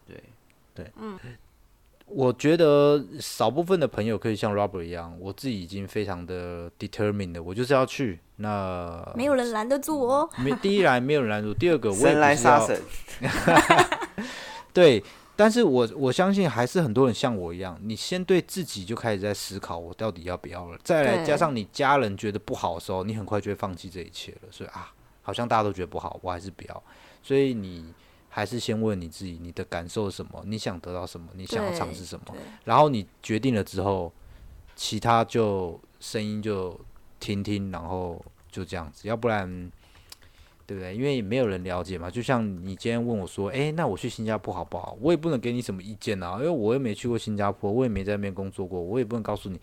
对对，嗯，我觉得少部分的朋友可以像 Robert 一样，我自己已经非常的 determined 的，我就是要去。那没有人拦得住我。没第一来没有人拦住，第二个 *laughs* 我也神来不是要杀神，*laughs* *laughs* 对，但是我我相信还是很多人像我一样，你先对自己就开始在思考我到底要不要了，再来加上你家人觉得不好的时候，你很快就会放弃这一切了。所以啊，好像大家都觉得不好，我还是不要。所以你还是先问你自己，你的感受是什么？你想得到什么？你想要尝试什么？然后你决定了之后，其他就声音就听听，然后就这样子，要不然，对不对？因为也没有人了解嘛。就像你今天问我说，诶，那我去新加坡好不好？我也不能给你什么意见啊，因为我又没去过新加坡，我也没在那边工作过，我也不能告诉你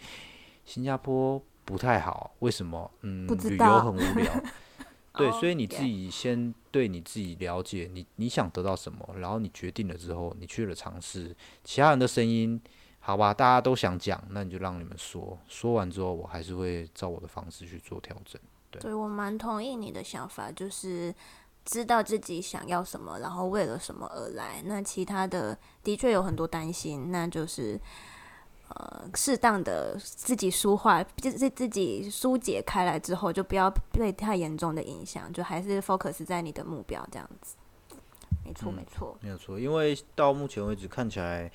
新加坡不太好，为什么？嗯旅游很无聊。*laughs* 对，哦所以你自己先对你自己了解，你你想得到什么，然后你决定了之后，你去了尝试，其他人的声音，好吧，大家都想讲，那你就让你们说，说完之后，我还是会照我的方式去做调整。对我蛮同意你的想法，就是知道自己想要什么，然后为了什么而来。那其他的的确有很多担心，那就是呃适当的自己抒化，就是自己疏解开来之后，就不要被太严重的影响，就还是 focus 在你的目标这样子。没错，嗯没错。没有错，因为到目前为止看起来，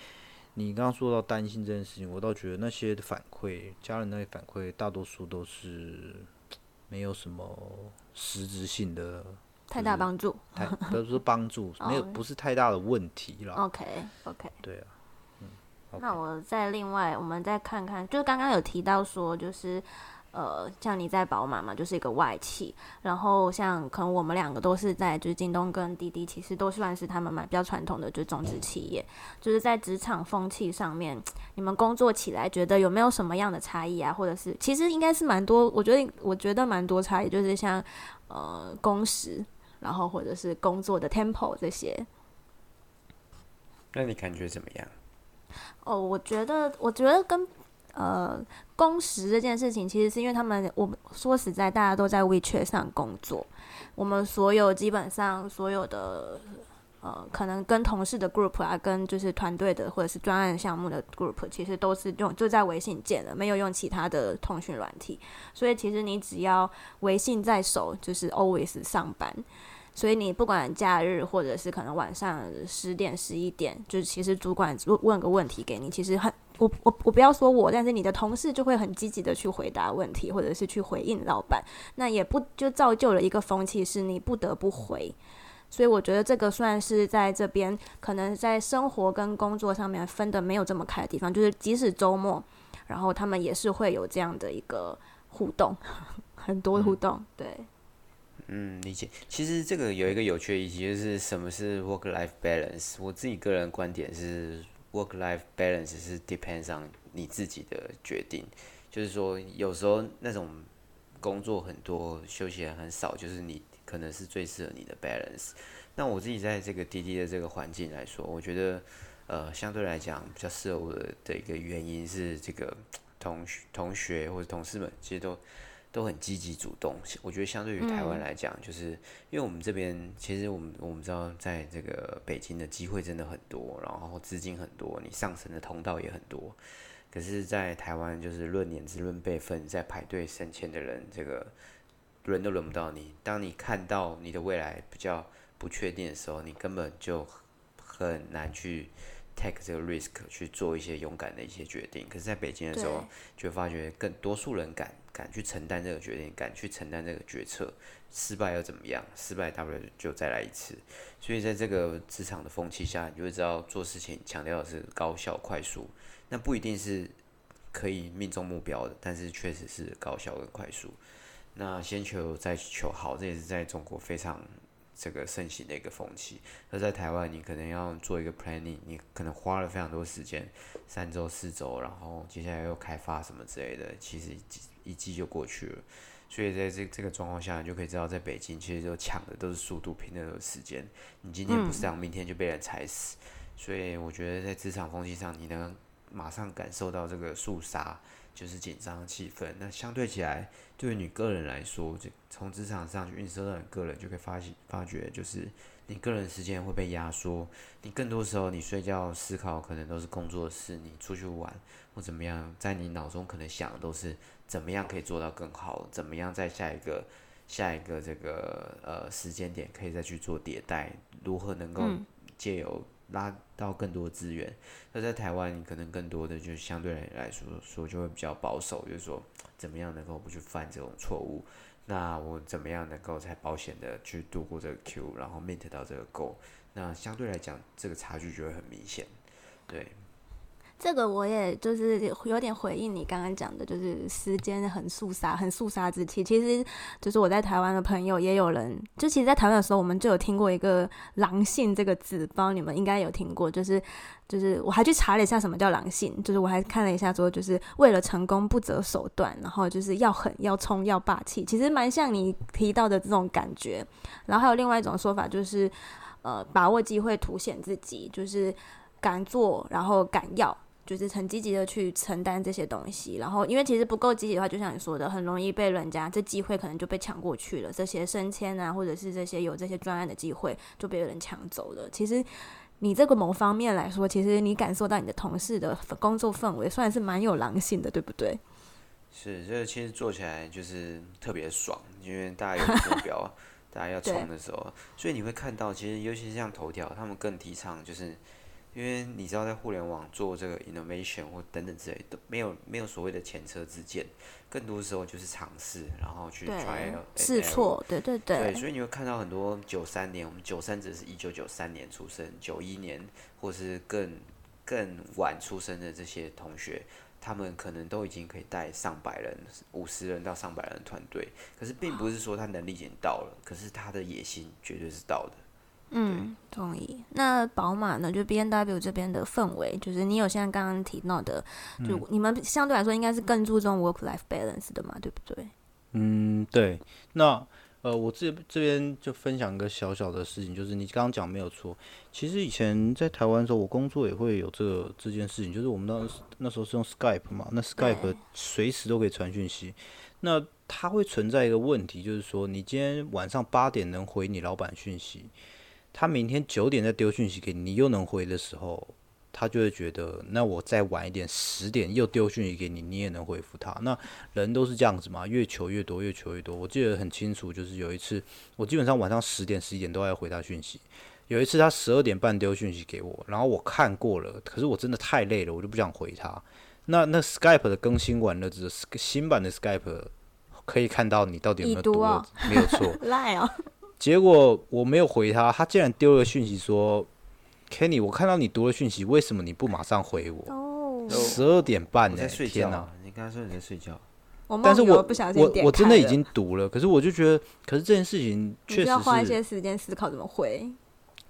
你刚刚说到担心这件事情，我倒觉得那些的反馈，家人那些反馈，大多数都是没有什么实质性的，太大帮助。太不是帮助，*laughs* 没有哦不是太大的问题啦。OK OK。对啊，嗯，那我再另外，我们再看看，就是刚刚有提到说，就是呃，像你在宝马嘛，就是一个外企，然后像可能我们两个都是在就是京东跟滴滴，其实都算是他们蛮比较传统的就是中资企业，就是在职场风气上面，你们工作起来觉得有没有什么样的差异啊？或者是其实应该是蛮多，我觉得我觉得蛮多差异，就是像呃工时，然后或者是工作的 tempo 这些。那你感觉怎么样？哦，我觉得，我觉得跟呃工时这件事情，其实是因为他们，我们说实在，大家都在 WeChat 上工作，我们所有基本上所有的呃，可能跟同事的 group 啊，跟就是团队的或者是专案项目的 group，其实都是用就在微信建了，没有用其他的通讯软体，所以其实你只要微信在手，就是 always 上班。所以你不管假日或者是可能晚上十点十一点，就是其实主管问问个问题给你，其实很我我我不要说我，但是你的同事就会很积极的去回答问题，或者是去回应老板，那也不就造就了一个风气，是你不得不回。所以我觉得这个算是在这边可能在生活跟工作上面分的没有这么开的地方，就是即使周末，然后他们也是会有这样的一个互动，*laughs* 很多互动，对。嗯，理解。其实这个有一个有趣的议题，就是什么是 work-life balance。我自己个人观点是，work-life balance 是 depends on 你自己的决定。就是说，有时候那种工作很多，休息很少，就是你可能是最适合你的 balance。那我自己在这个滴滴的这个环境来说，我觉得呃，相对来讲比较适合我的的一个原因是，这个同学、同学或者同事们其实都。都很积极主动，我觉得相对于台湾来讲，就是因为我们这边其实我们我们知道，在这个北京的机会真的很多，然后资金很多，你上升的通道也很多。可是，在台湾就是论年资、论辈分，在排队升迁的人，这个轮都轮不到你。当你看到你的未来比较不确定的时候，你根本就很难去。Take 这个 risk 去做一些勇敢的一些决定，可是在北京的时候，就发觉更多数人敢敢去承担这个决定，敢去承担这个决策，失败又怎么样？失败大不了就再来一次。所以在这个职场的风气下，你就会知道做事情强调的是高效快速，那不一定是可以命中目标的，但是确实是高效跟快速。那先求再求好，这也是在中国非常。这个盛行的一个风气，那在台湾，你可能要做一个 planning，你可能花了非常多时间，三周、四周，然后接下来又开发什么之类的，其实一季就过去了。所以在这这个状况下，你就可以知道，在北京其实就抢的都是速度，拼的都是时间。你今天不上，明天就被人踩死。所以我觉得在职场风气上，你能马上感受到这个肃杀。就是紧张的气氛。那相对起来，对于你个人来说，就从职场上去映射到你个人，就可以发现发觉，就是你个人时间会被压缩。你更多时候，你睡觉思考可能都是工作的事，你出去玩或怎么样，在你脑中可能想的都是怎么样可以做到更好，怎么样在下一个下一个这个呃时间点可以再去做迭代，如何能够借由。拉到更多资源，那在台湾，你可能更多的就相对来来说说就会比较保守，就是说怎么样能够不去犯这种错误，那我怎么样能够才保险的去度过这个 Q，然后 meet 到这个 Goal，那相对来讲，这个差距就会很明显，对。这个我也就是有点回应你刚刚讲的，就是时间很肃杀，很肃杀之气。其实就是我在台湾的朋友也有人，就其实，在台湾的时候，我们就有听过一个“狼性”这个字，不知道你们应该有听过。就是就是我还去查了一下什么叫狼性，就是我还看了一下说，就是为了成功不择手段，然后就是要狠、要冲、要霸气，其实蛮像你提到的这种感觉。然后还有另外一种说法，就是呃，把握机会凸显自己，就是敢做，然后敢要。就是很积极的去承担这些东西，然后因为其实不够积极的话，就像你说的，很容易被人家这机会可能就被抢过去了。这些升迁啊，或者是这些有这些专案的机会就被人抢走了。其实你这个某方面来说，其实你感受到你的同事的工作氛围算是蛮有狼性的，对不对？是，这其实做起来就是特别爽，因为大家有目标，*laughs* 大家要冲的时候，所以你会看到，其实尤其是像头条，他们更提倡就是。因为你知道，在互联网做这个 innovation 或等等之类，都没有没有所谓的前车之鉴，更多时候就是尝试，然后去 try 试错，对对对。对，所以你会看到很多九三年，我们九三只是一九九三年出生，九一年或是更更晚出生的这些同学，他们可能都已经可以带上百人、五十人到上百人团队，可是并不是说他能力已经到了，可是他的野心绝对是到的。嗯，同意。那宝马呢？就 B N W 这边的氛围，就是你有像刚刚提到的，就你们相对来说应该是更注重 work life balance 的嘛，对不对？嗯，对。那呃，我这这边就分享一个小小的事情，就是你刚刚讲没有错。其实以前在台湾的时候，我工作也会有这个这件事情，就是我们那那时候是用 Skype 嘛，那 Skype 随时都可以传讯息。那它会存在一个问题，就是说你今天晚上八点能回你老板讯息。他明天九点再丢讯息给你，你又能回的时候，他就会觉得，那我再晚一点，十点又丢讯息给你，你也能回复他。那人都是这样子嘛，越求越多，越求越多。我记得很清楚，就是有一次，我基本上晚上十点、十一点都要回他讯息。有一次他十二点半丢讯息给我，然后我看过了，可是我真的太累了，我就不想回他。那那 Skype 的更新完了之后，新版的 Skype 可以看到你到底有没有读，没有错。*laughs* 赖哦。结果我没有回他，他竟然丢了讯息说：“Kenny，我看到你读了讯息，为什么你不马上回我？”哦，十二点半呢、我在睡天啊，你刚刚说你在睡觉，我但是我不小心我点我真的已经读了，可是我就觉得，可是这件事情确实需要花一些时间思考怎么回。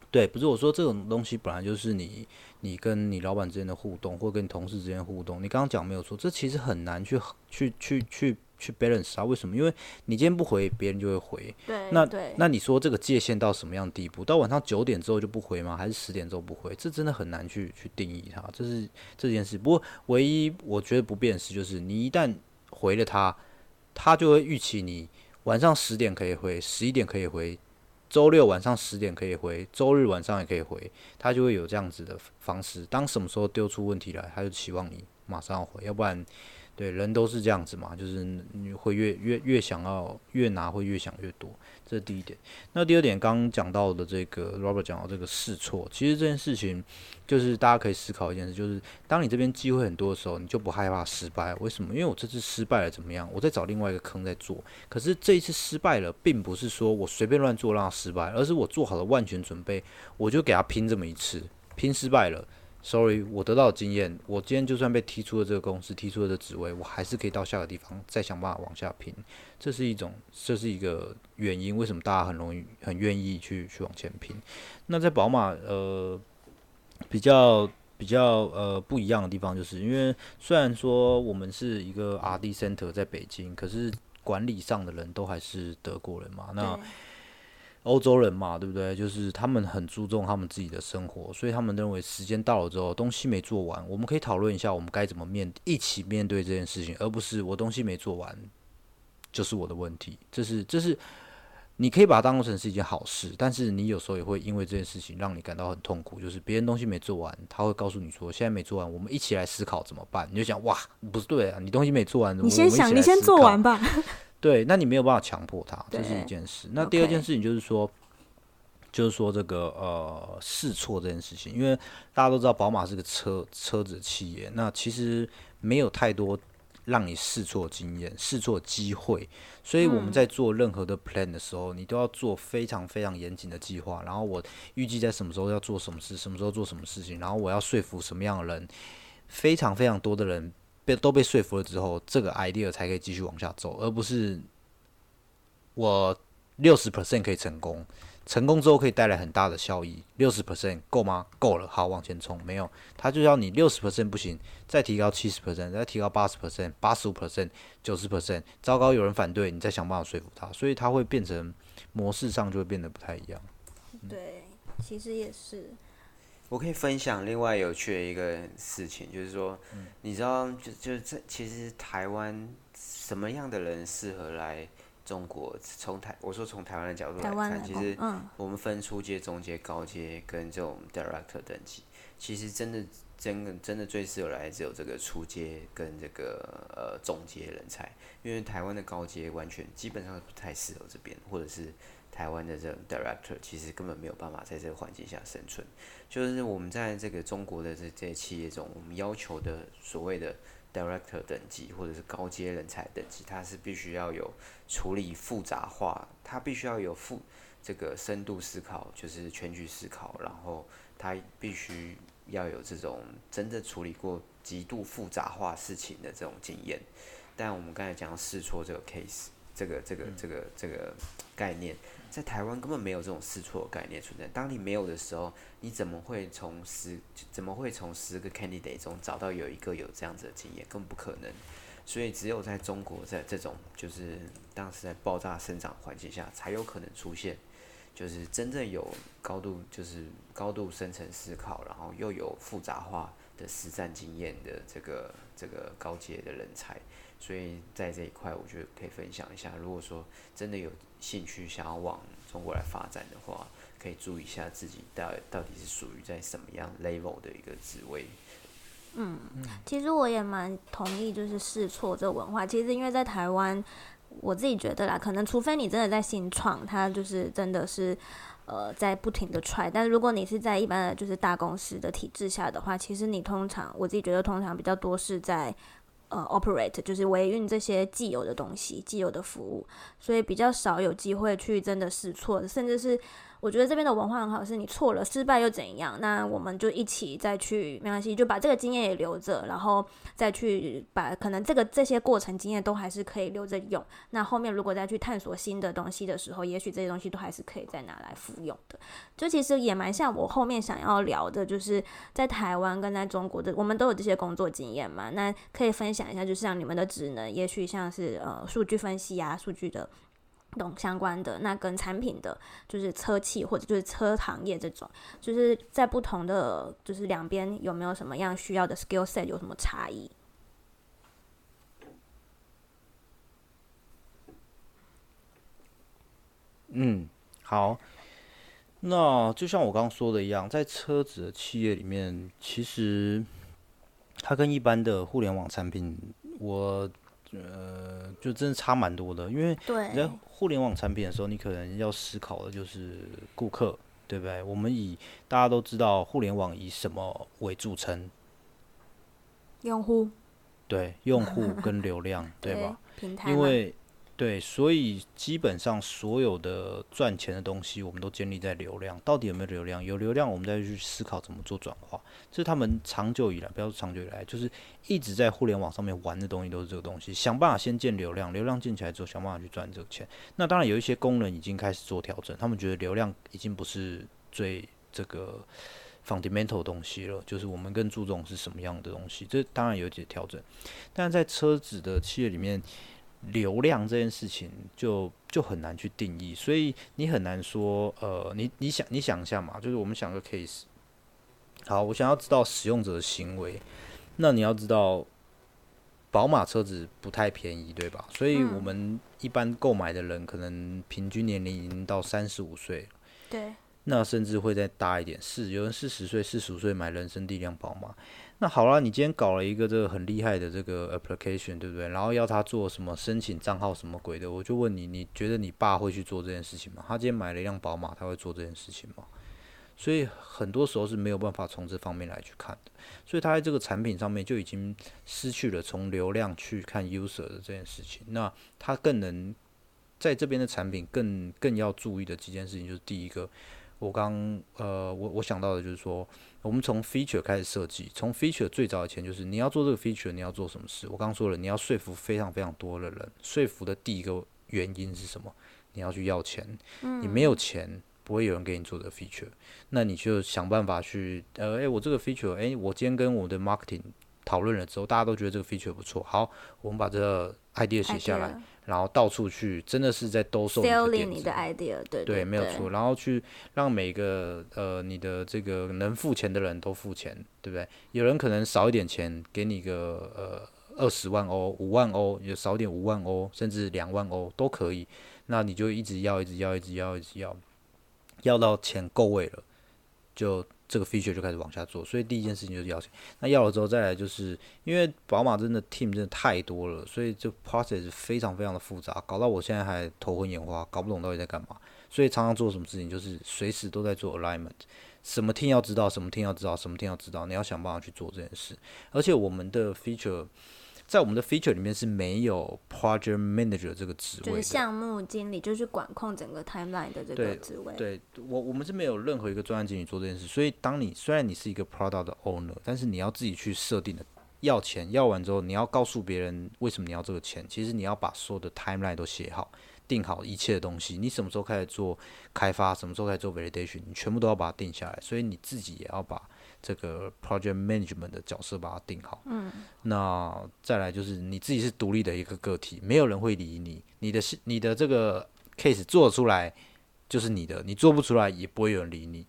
对，不是我说这种东西本来就是你你跟你老板之间的互动，或跟你同事之间互动。你刚刚讲没有错，这其实很难去去去去去 balance 啊。为什么？因为你今天不回，别人就会回。对，那对，那你说这个界限到什么样地步？到晚上九点之后就不回吗？还是十点之后不回？这真的很难去去定义它。这是这件事。不过唯一我觉得不变的是，就是你一旦回了他，他就会预期你晚上十点可以回，十一点可以回，周六晚上十点可以回，周日晚上也可以回，他就会有这样子的方式。当什么时候丢出问题来，他就期望你马上要回，要不然。对，人都是这样子嘛，就是你会越越越想要越拿，会越想越多，这是第一点。那第二点，刚刚讲到的这个 Robert 讲到这个试错，其实这件事情就是大家可以思考一件事，就是当你这边机会很多的时候，你就不害怕失败。为什么？因为我这次失败了怎么样？我再找另外一个坑在做。可是这一次失败了，并不是说我随便乱做让它失败，而是我做好了万全准备，我就给他拼这么一次，拼失败了。Sorry，我得到的经验，我今天就算被踢出了这个公司，踢出了这职位，我还是可以到下个地方再想办法往下拼。这是一种，这是一个原因，为什么大家很容易很愿意去去往前拼？那在宝马，呃，比较比较呃不一样的地方，就是因为虽然说我们是一个 R&D center 在北京，可是管理上的人都还是德国人嘛。那欧洲人嘛，对不对？就是他们很注重他们自己的生活，所以他们认为时间到了之后，东西没做完，我们可以讨论一下我们该怎么面一起面对这件事情，而不是我东西没做完就是我的问题。这是这是你可以把它当成是一件好事，但是你有时候也会因为这件事情让你感到很痛苦。就是别人东西没做完，他会告诉你说现在没做完，我们一起来思考怎么办。你就想哇，不是对啊，你东西没做完，你先想，你先做完吧。对，那你没有办法强迫他，这是一件事。那第二件事情就是说，就是说这个呃试错这件事情，因为大家都知道宝马是个车车子企业，那其实没有太多让你试错经验、试错机会，所以我们在做任何的 plan 的时候，你都要做非常非常严谨的计划。然后我预计在什么时候要做什么事，什么时候做什么事情，然后我要说服什么样的人，非常非常多的人被都被说服了之后，这个 idea 才可以继续往下走，而不是我六十 percent 可以成功，成功之后可以带来很大的效益，六十 percent 够吗？够了，好往前冲。没有，他就要你六十 percent 不行，再提高七十 percent，再提高八十 percent，八十五 percent，九十 percent，糟糕有人反对，你再想办法说服他，所以他会变成模式上就会变得不太一样。对，其实也是。我可以分享另外有趣的一个事情，就是说，你知道，就就是这其实台湾什么样的人适合来中国？从台我说从台湾的角度来看，台湾来其实嗯，我们分初阶、中阶、高阶跟这种 director 等级，其实真的真的真的最适合来只有这个初阶跟这个呃中阶人才，因为台湾的高阶完全基本上不太适合这边，或者是台湾的这种 director 其实根本没有办法在这个环境下生存。就是我们在这个中国的这这些企业中，我们要求的所谓的 director 等级或者是高阶人才等级，它是必须要有处理复杂化，它必须要有复这个深度思考，就是全局思考，然后它必须要有这种真正处理过极度复杂化事情的这种经验。但我们刚才讲试错这个 case，这个这个这个这个概念，在台湾根本没有这种试错概念存在。当你没有的时候，你怎么会从十怎么会从十个 candidate 中找到有一个有这样子的经验？根本不可能。所以只有在中国，在这种就是当时在爆炸生长环境下，才有可能出现，就是真正有高度就是高度深层思考，然后又有复杂化的实战经验的这个这个高阶的人才。所以在这一块，我觉得可以分享一下。如果说真的有兴趣想要往中国来发展的话，可以注意一下自己到到底是属于在什么样 level 的一个职位。嗯其实我也蛮同意，就是试错这个文化。其实因为在台湾，我自己觉得啦，可能除非你真的在新创，它就是真的是呃在不停的 try。但是如果你是在一般的就是大公司的体制下的话，其实你通常我自己觉得通常比较多是在呃 operate，就是维运这些既有的东西、既有的服务，所以比较少有机会去真的试错，甚至是。我觉得这边的文化很好，是你错了，失败又怎样？那我们就一起再去，没关系，就把这个经验也留着，然后再去把可能这个这些过程经验都还是可以留着用。那后面如果再去探索新的东西的时候，也许这些东西都还是可以再拿来复用的。就其实也蛮像我后面想要聊的，就是在台湾跟在中国的，我们都有这些工作经验嘛。那可以分享一下，就是像你们的职能，也许像是呃数据分析啊，数据的。懂相关的那跟产品的，就是车企或者就是车行业这种，就是在不同的就是两边有没有什么样需要的 skill set 有什么差异？嗯，好，那就像我刚刚说的一样，在车子的企业里面，其实它跟一般的互联网产品，我。呃，就真的差蛮多的，因为你在互联网产品的时候，你可能要思考的就是顾客，对不对？我们以大家都知道，互联网以什么为著称？用户。对，用户跟流量，对吧？平台。因为对，所以基本上所有的赚钱的东西，我们都建立在流量。到底有没有流量？有流量，我们再去思考怎么做转化。这是他们长久以来，不要说长久以来，就是一直在互联网上面玩的东西，都是这个东西。想办法先建流量，流量建起来之后，想办法去赚这个钱。那当然有一些功能已经开始做调整，他们觉得流量已经不是最这个 fundamental 东西了，就是我们更注重是什么样的东西。这当然有一些调整，但在车子的企业里面。流量这件事情就就很难去定义，所以你很难说，呃，你你想你想一下嘛，就是我们想个 case，好，我想要知道使用者的行为，那你要知道，宝马车子不太便宜，对吧？所以我们一般购买的人可能平均年龄已经到三十五岁，对，那甚至会再大一点，是有人四十岁、四十五岁买人生第一辆宝马。那好了，你今天搞了一个这个很厉害的这个 application，对不对？然后要他做什么申请账号什么鬼的，我就问你，你觉得你爸会去做这件事情吗？他今天买了一辆宝马，他会做这件事情吗？所以很多时候是没有办法从这方面来去看的。所以他在这个产品上面就已经失去了从流量去看 user 的这件事情。那他更能在这边的产品更更要注意的几件事情，就是第一个，我刚呃我我想到的就是说。我们从 feature 开始设计，从 feature 最早以前就是你要做这个 feature，你要做什么事？我刚刚说了，你要说服非常非常多的人。说服的第一个原因是什么？你要去要钱。你没有钱，不会有人给你做这个 feature。那你就想办法去，呃，诶，我这个 feature，诶，我今天跟我的 marketing 讨论了之后，大家都觉得这个 feature 不错。好，我们把这个 idea 写下来。然后到处去，真的是在兜售你的 idea，对对，没有错。然后去让每个呃你的这个能付钱的人都付钱，对不对？有人可能少一点钱，给你个呃二十万欧、五万欧，也少点五万欧，甚至两万欧都可以。那你就一直要，一直要，一直要，一直要，要到钱够位了，就。这个 feature 就开始往下做，所以第一件事情就是要钱。那要了之后，再来就是因为宝马真的 team 真的太多了，所以就 process 非常非常的复杂，搞到我现在还头昏眼花，搞不懂到底在干嘛。所以常常做什么事情，就是随时都在做 alignment，什么 team 要知道，什么 team 要知道，什么 team 要知道，你要想办法去做这件事。而且我们的 feature。在我们的 feature 里面是没有 project manager 这个职位，就是项目经理，就是管控整个 timeline 的这个职位。对，我我们是没有任何一个专案经理做这件事。所以，当你虽然你是一个 product 的 owner，但是你要自己去设定的要钱，要完之后，你要告诉别人为什么你要这个钱。其实你要把所有的 timeline 都写好，定好一切的东西。你什么时候开始做开发，什么时候开始做 validation，你全部都要把它定下来。所以你自己也要把。这个 project management 的角色把它定好，嗯，那再来就是你自己是独立的一个个体，没有人会理你，你的是你的这个 case 做出来就是你的，你做不出来也不会有人理你，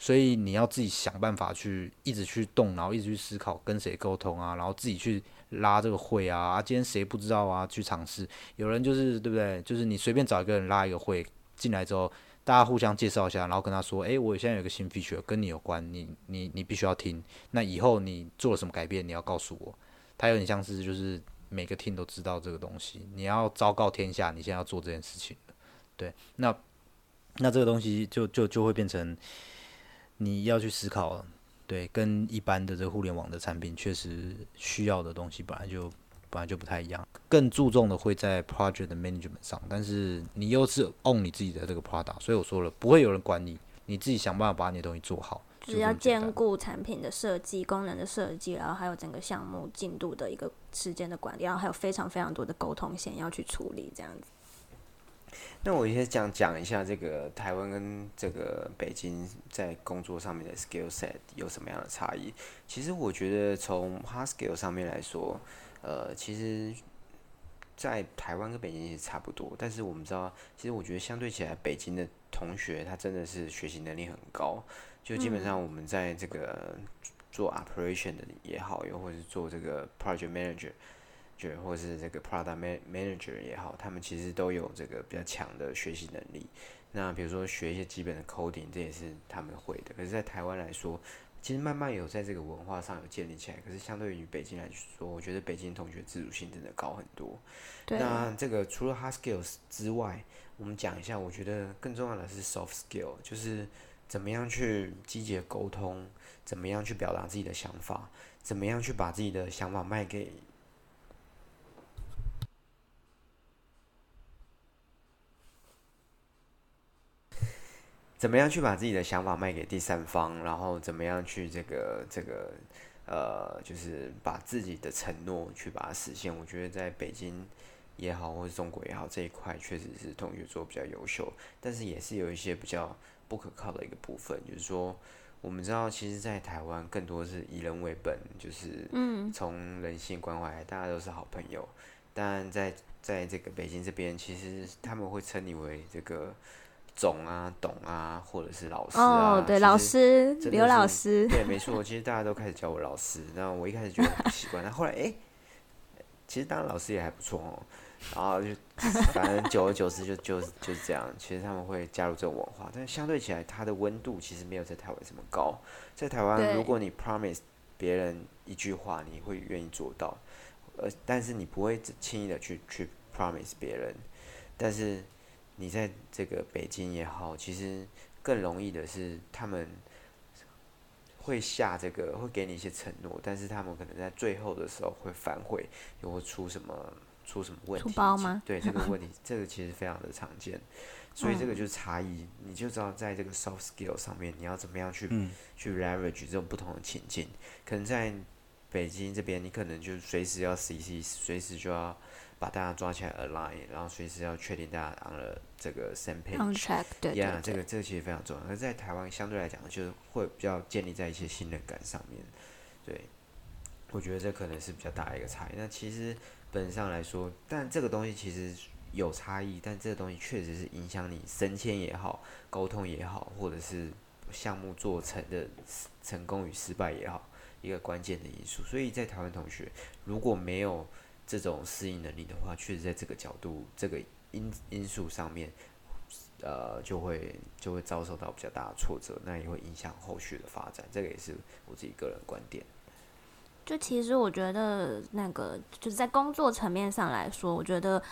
所以你要自己想办法去一直去动然后，一直去思考跟谁沟通啊，然后自己去拉这个会啊，啊，今天谁不知道啊，去尝试，有人就是对不对？就是你随便找一个人拉一个会进来之后。大家互相介绍一下，然后跟他说：“诶，我现在有个新 feature 跟你有关，你你你必须要听。那以后你做了什么改变，你要告诉我。他有点像是就是每个 team 都知道这个东西，你要昭告天下，你现在要做这件事情对，那那这个东西就就就会变成你要去思考，对，跟一般的这个互联网的产品确实需要的东西本来就本来就不太一样，更注重的会在 project 的 management 上，但是你又是 own 你自己的这个 product，所以我说了，不会有人管你，你自己想办法把你的东西做好，就是要兼顾产品的设计、功能的设计，然后还有整个项目进度的一个时间的管理，然后还有非常非常多的沟通线要去处理，这样子。那我先讲讲一下这个台湾跟这个北京在工作上面的 skill set 有什么样的差异。其实我觉得从 hard skill 上面来说，呃，其实，在台湾跟北京也差不多。但是我们知道，其实我觉得相对起来，北京的同学他真的是学习能力很高。就基本上我们在这个做 operation 的也好，又或者是做这个 project manager。就或是这个 product manager 也好，他们其实都有这个比较强的学习能力。那比如说学一些基本的 coding，这也是他们会的。可是，在台湾来说，其实慢慢有在这个文化上有建立起来。可是，相对于北京来说，我觉得北京同学自主性真的高很多。那这个除了 hard skills 之外，我们讲一下，我觉得更重要的是 soft skill，就是怎么样去积极沟通，怎么样去表达自己的想法，怎么样去把自己的想法卖给。怎么样去把自己的想法卖给第三方？然后怎么样去这个这个呃，就是把自己的承诺去把它实现？我觉得在北京也好，或者中国也好，这一块确实是同学做比较优秀，但是也是有一些比较不可靠的一个部分。就是说，我们知道，其实，在台湾更多是以人为本，就是从人性关怀，大家都是好朋友。但在在这个北京这边，其实他们会称你为这个。总啊，董啊，或者是老师啊，对，老师，刘老师，对，没错，其实大家都开始叫我老师。那我一开始觉得很不习惯，但后来，哎，其实当老师也还不错哦。然后就反正久而久之就就就是这样。其实他们会加入这种文化，但相对起来，它的温度其实没有在台湾这么高。在台湾，如果你 promise 别人一句话，你会愿意做到，呃，但是你不会轻易的去去 promise 别人，但是。你在这个北京也好，其实更容易的是，他们会下这个，会给你一些承诺，但是他们可能在最后的时候会反悔，又会出什么出什么问题？出包吗？对这个问题，*laughs* 这个其实非常的常见，所以这个就是差异，你就知道在这个 soft skill 上面，你要怎么样去去 leverage 这种不同的情境。可能在北京这边，你可能就随时要 CC，随时就要。把大家抓起来 align，然后随时要确定大家 on 了这个 same page，对呀，这个这个其实非常重要。而在台湾相对来讲，就是会比较建立在一些信任感上面。对，我觉得这可能是比较大的一个差异。那其实本质上来说，但这个东西其实有差异，但这个东西确实是影响你升迁也好、沟通也好，或者是项目做成的成功与失败也好，一个关键的因素。所以在台湾同学如果没有这种适应能力的话，确实在这个角度、这个因因素上面，呃，就会就会遭受到比较大的挫折，那也会影响后续的发展。这个也是我自己个人观点。就其实我觉得，那个就是在工作层面上来说，我觉得，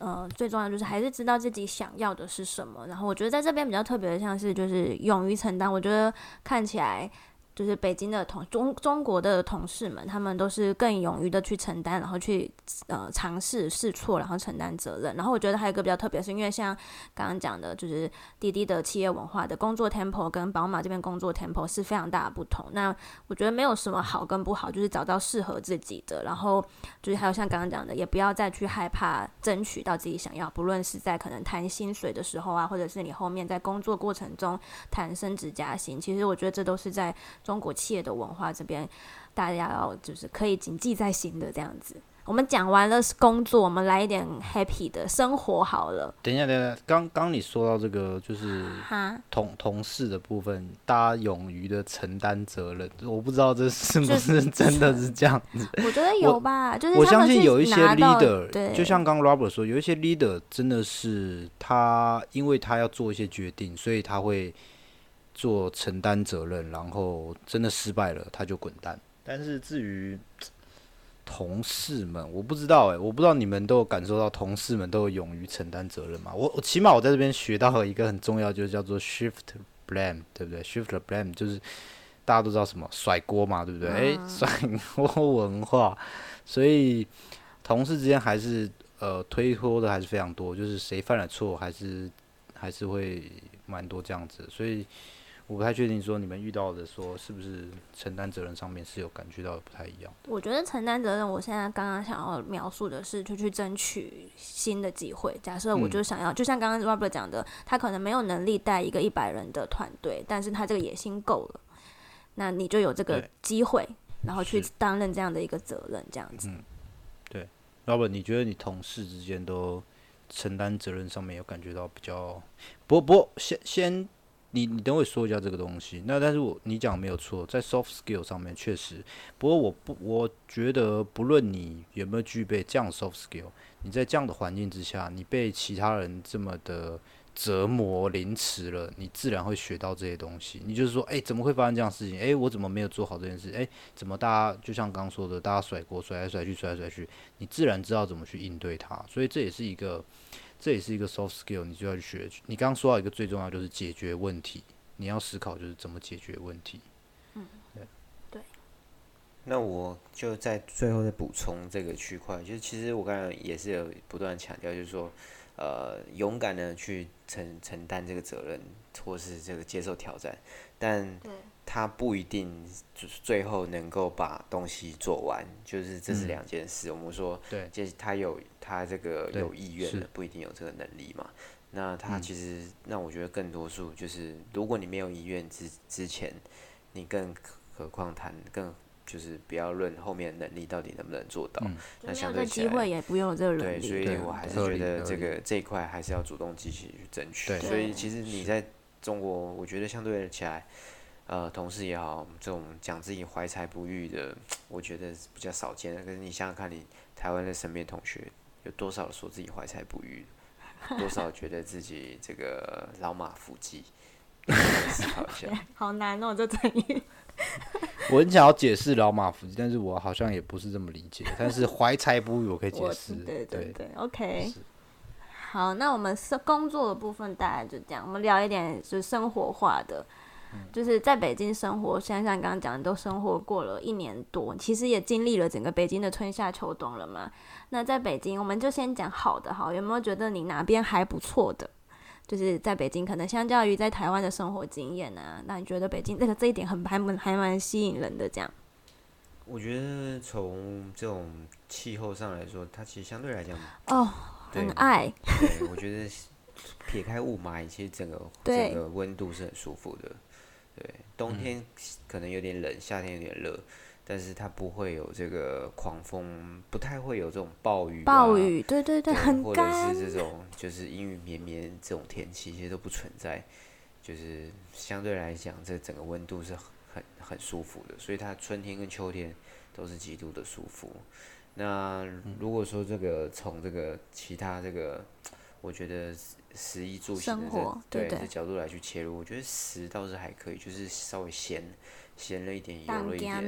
呃，最重要就是还是知道自己想要的是什么。然后我觉得在这边比较特别的，像是就是勇于承担。我觉得看起来。就是北京的同中中国的同事们，他们都是更勇于的去承担，然后去呃尝试试错，然后承担责任。然后我觉得还有一个比较特别，是因为像刚刚讲的，就是滴滴的企业文化的工作 tempo 跟宝马这边工作 tempo 是非常大的不同。那我觉得没有什么好跟不好，就是找到适合自己的。然后就是还有像刚刚讲的，也不要再去害怕争取到自己想要，不论是在可能谈薪水的时候啊，或者是你后面在工作过程中谈升职加薪，其实我觉得这都是在。中国企业的文化这边，大家要就是可以谨记在心的这样子。我们讲完了工作，我们来一点 happy 的生活好了。等一下，等一下，刚刚你说到这个就是同同事的部分，大家勇于的承担责任，我不知道这是不是真的是这样子。*laughs* 我觉得有吧，就是我相信有一些 leader，就像刚刚 Robert 说，有一些 leader 真的是他，因为他要做一些决定，所以他会。做承担责任，然后真的失败了，他就滚蛋。但是至于同事们，我不知道哎，我不知道你们都有感受到同事们都有勇于承担责任吗？我我起码我在这边学到了一个很重要，就是叫做 shift blame，对不对？shift blame 就是大家都知道什么甩锅嘛，对不对？哎，*laughs* 甩锅文化，所以。同事之间还是呃推脱的还是非常多，就是谁犯了错还是还是会蛮多这样子，所以我不太确定说你们遇到的说是不是承担责任上面是有感觉到不太一样。我觉得承担责任，我现在刚刚想要描述的是，就去争取新的机会。假设我就想要，就像刚刚 Robert 讲的，他可能没有能力带一个一百人的团队，但是他这个野心够了，那你就有这个机会，然后去担任这样的一个责任，这样子对。Robert，你觉得你同事之间都承担责任上面有感觉到比较？不不先先，你你等会说一下这个东西。那但是我你讲没有错，在 soft skill 上面确实。不过我不我觉得不论你有没有具备这样 soft skill，你在这样的环境之下，你被其他人这么的折磨凌迟了，你自然会学到这些东西。你就是说，哎、怎么会发生这样事情？哎、我怎么没有做好这件事？哎、怎么大家就像刚刚说的，大家甩锅甩来甩去，甩来甩去，你自然知道怎么去应对它。所以这也是一个，这也是一个 soft skill，你就要去学。你刚刚说到一个最重要就是解决问题，你要思考就是怎么解决问题。对。那我就在最后再补充这个区块，就是其实我刚才也是有不断强调，就是说，呃，勇敢的去承承担这个责任，或是这个接受挑战，但对他不一定就是最后能够把东西做完，就是这是两件事。我们说，对就是他有他这个有意愿的，不一定有这个能力嘛。那他其实，那我觉得更多数就是，如果你没有意愿之之前，你更何况谈更就是不要论后面能力到底能不能做到。嗯那就没有这机相对起来会也不用这个对，能力。所以我还是觉得这个这一块还是要主动积极去争取。所以其实你在中国，我觉得相对起来，呃，同事也好，这种讲自己怀才不遇的，*tsk* 我觉得是比较少见的。可是你想想看，你台湾的身边同学有多少说自己怀才不遇，多少觉得自己这个老马腹肌？思考一下。好难哦，这成语。*laughs* 我很想要解释老马腹肌，但是我好像也不是这么理解。但是怀才不遇，我可以解释。对对对对，OK。好，那我们是工作的部分大概就这样，我们聊一点就是生活化的，就是在北京生活，像像刚刚讲的，都生活过了一年多，其实也经历了整个北京的春夏秋冬了嘛。那在北京，我们就先讲好的好，有没有觉得你哪边还不错的？就是在北京，可能相较于在台湾的生活经验啊，那你觉得北京这个这一点很还蛮还蛮吸引人的？这样，我觉得从这种气候上来说，它其实相对来讲，哦，很爱，对，我觉得撇开雾霾，其实整个 *laughs* 整个温度是很舒服的。对，冬天可能有点冷，夏天有点热，但是它不会有这个狂风，不太会有这种暴雨、啊。暴雨，对对对，对，很或者，是这种就是阴雨绵绵这种天气，其实都不存在。就是相对来讲，这整个温度是很很舒服的，所以它春天跟秋天都是极度的舒服。那如果说这个从这个其他这个，我觉得食衣住行的生活这对对。这角度来去切入，我觉得食倒是还可以，就是稍微咸咸了一点，油了一点。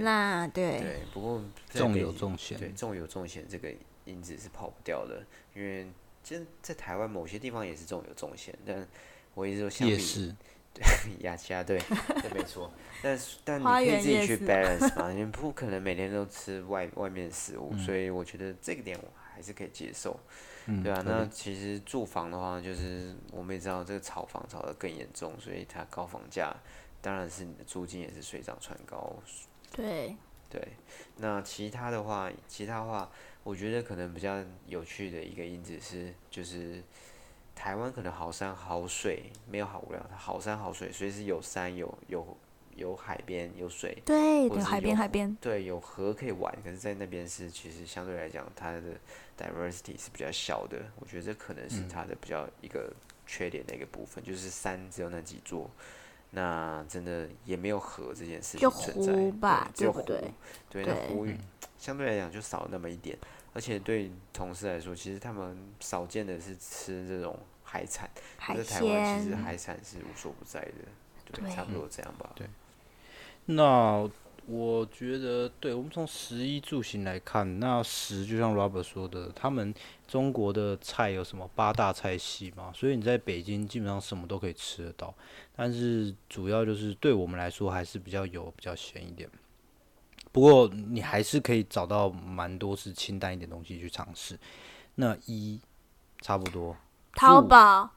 对，对，不过在重油重咸。对，重油重咸这个因子是跑不掉的，因为其实在台湾某些地方也是重油重咸，但我一直说相比夜市，*laughs* 雅家对，对没错，但是 *laughs* 但你可以自己去 balance 嘛，你不可能每天都吃外外面的食嗯。物，所以我觉得这个点我还是可以接受，嗯，对啊，那其实住房的话，就是我们也知道这个炒房炒得更严重，所以它高房价，当然是你的租金也是水涨船高，对，对，那其他的话，其他的话，我觉得可能比较有趣的一个因子是，就是台湾可能好山好水，没有好无聊，它好山好水，所以是有山有有有海边有水，对有，海边海边，对，有河可以玩，可是，在那边是其实相对来讲，它的 diversity 是比较小的，我觉得这可能是它的比较一个缺点的一个部分，就是山只有那几座。那真的也没有河这件事情就存在，湖吧对，只有对不对湖对，那湖域相对来讲就少那么一点，而且对同事来说，其实他们少见的是吃这种海产，海在台湾其实，海产是无所不在的，对，差不多这样吧。那我觉得，对我们从食衣住行来看，那食就像 Robert 说的，他们中国的菜有什么八大菜系嘛，所以你在北京基本上什么都可以吃得到。但是主要就是对我们来说还是比较油、比较咸一点。不过你还是可以找到蛮多是清淡一点东西去尝试。那一差不多淘宝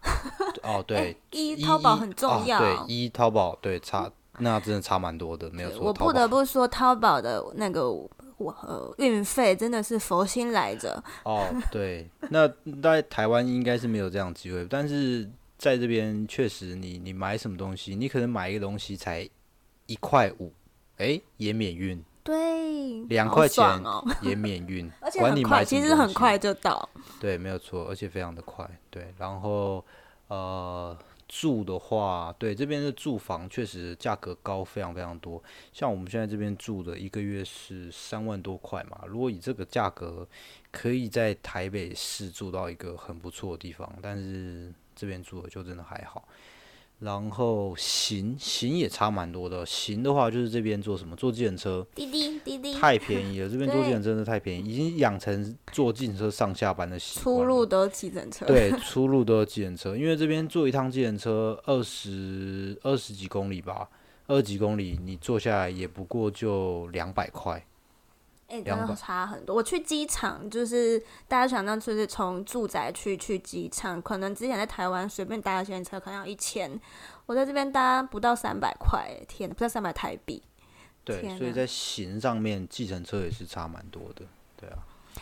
哦，对，*laughs* 一淘宝很重要，对，一淘宝对差那真的差蛮多的，没有错。我不得不说，淘宝的那个我呃运费真的是佛心来着。哦，对，那在台湾应该是没有这样机会，但是在这边确实，你你买什么东西，你可能买一个东西才一块五，哎，也免运。对，两块钱也免运，而且 *laughs* 很快，其实很快就到。对，没有错，而且非常的快。对，然后呃，住的话，对这边的住房确实价格高，非常非常多。像我们现在这边住的一个月是三万多块嘛，如果以这个价格，可以在台北市住到一个很不错的地方，但是这边住的就真的还好。然后行行也差蛮多的，行的话就是这边坐什么坐计程车，滴滴滴滴，太便宜了，这边坐计程车真的太便宜，已经养成坐计程车上下班的习惯。出入都计程车，对，出入都计程车，因为这边坐一趟计程车二十二十几公里吧，二几公里你坐下来也不过就两百块。哎，真的差很多。我去机场，就是大家想象，就是从住宅区去机场，可能之前在台湾随便搭个程车可能要一千，我在这边搭不到三百块，天不到三百台币。对，所以在行上面，计程车也是差蛮多的。对啊，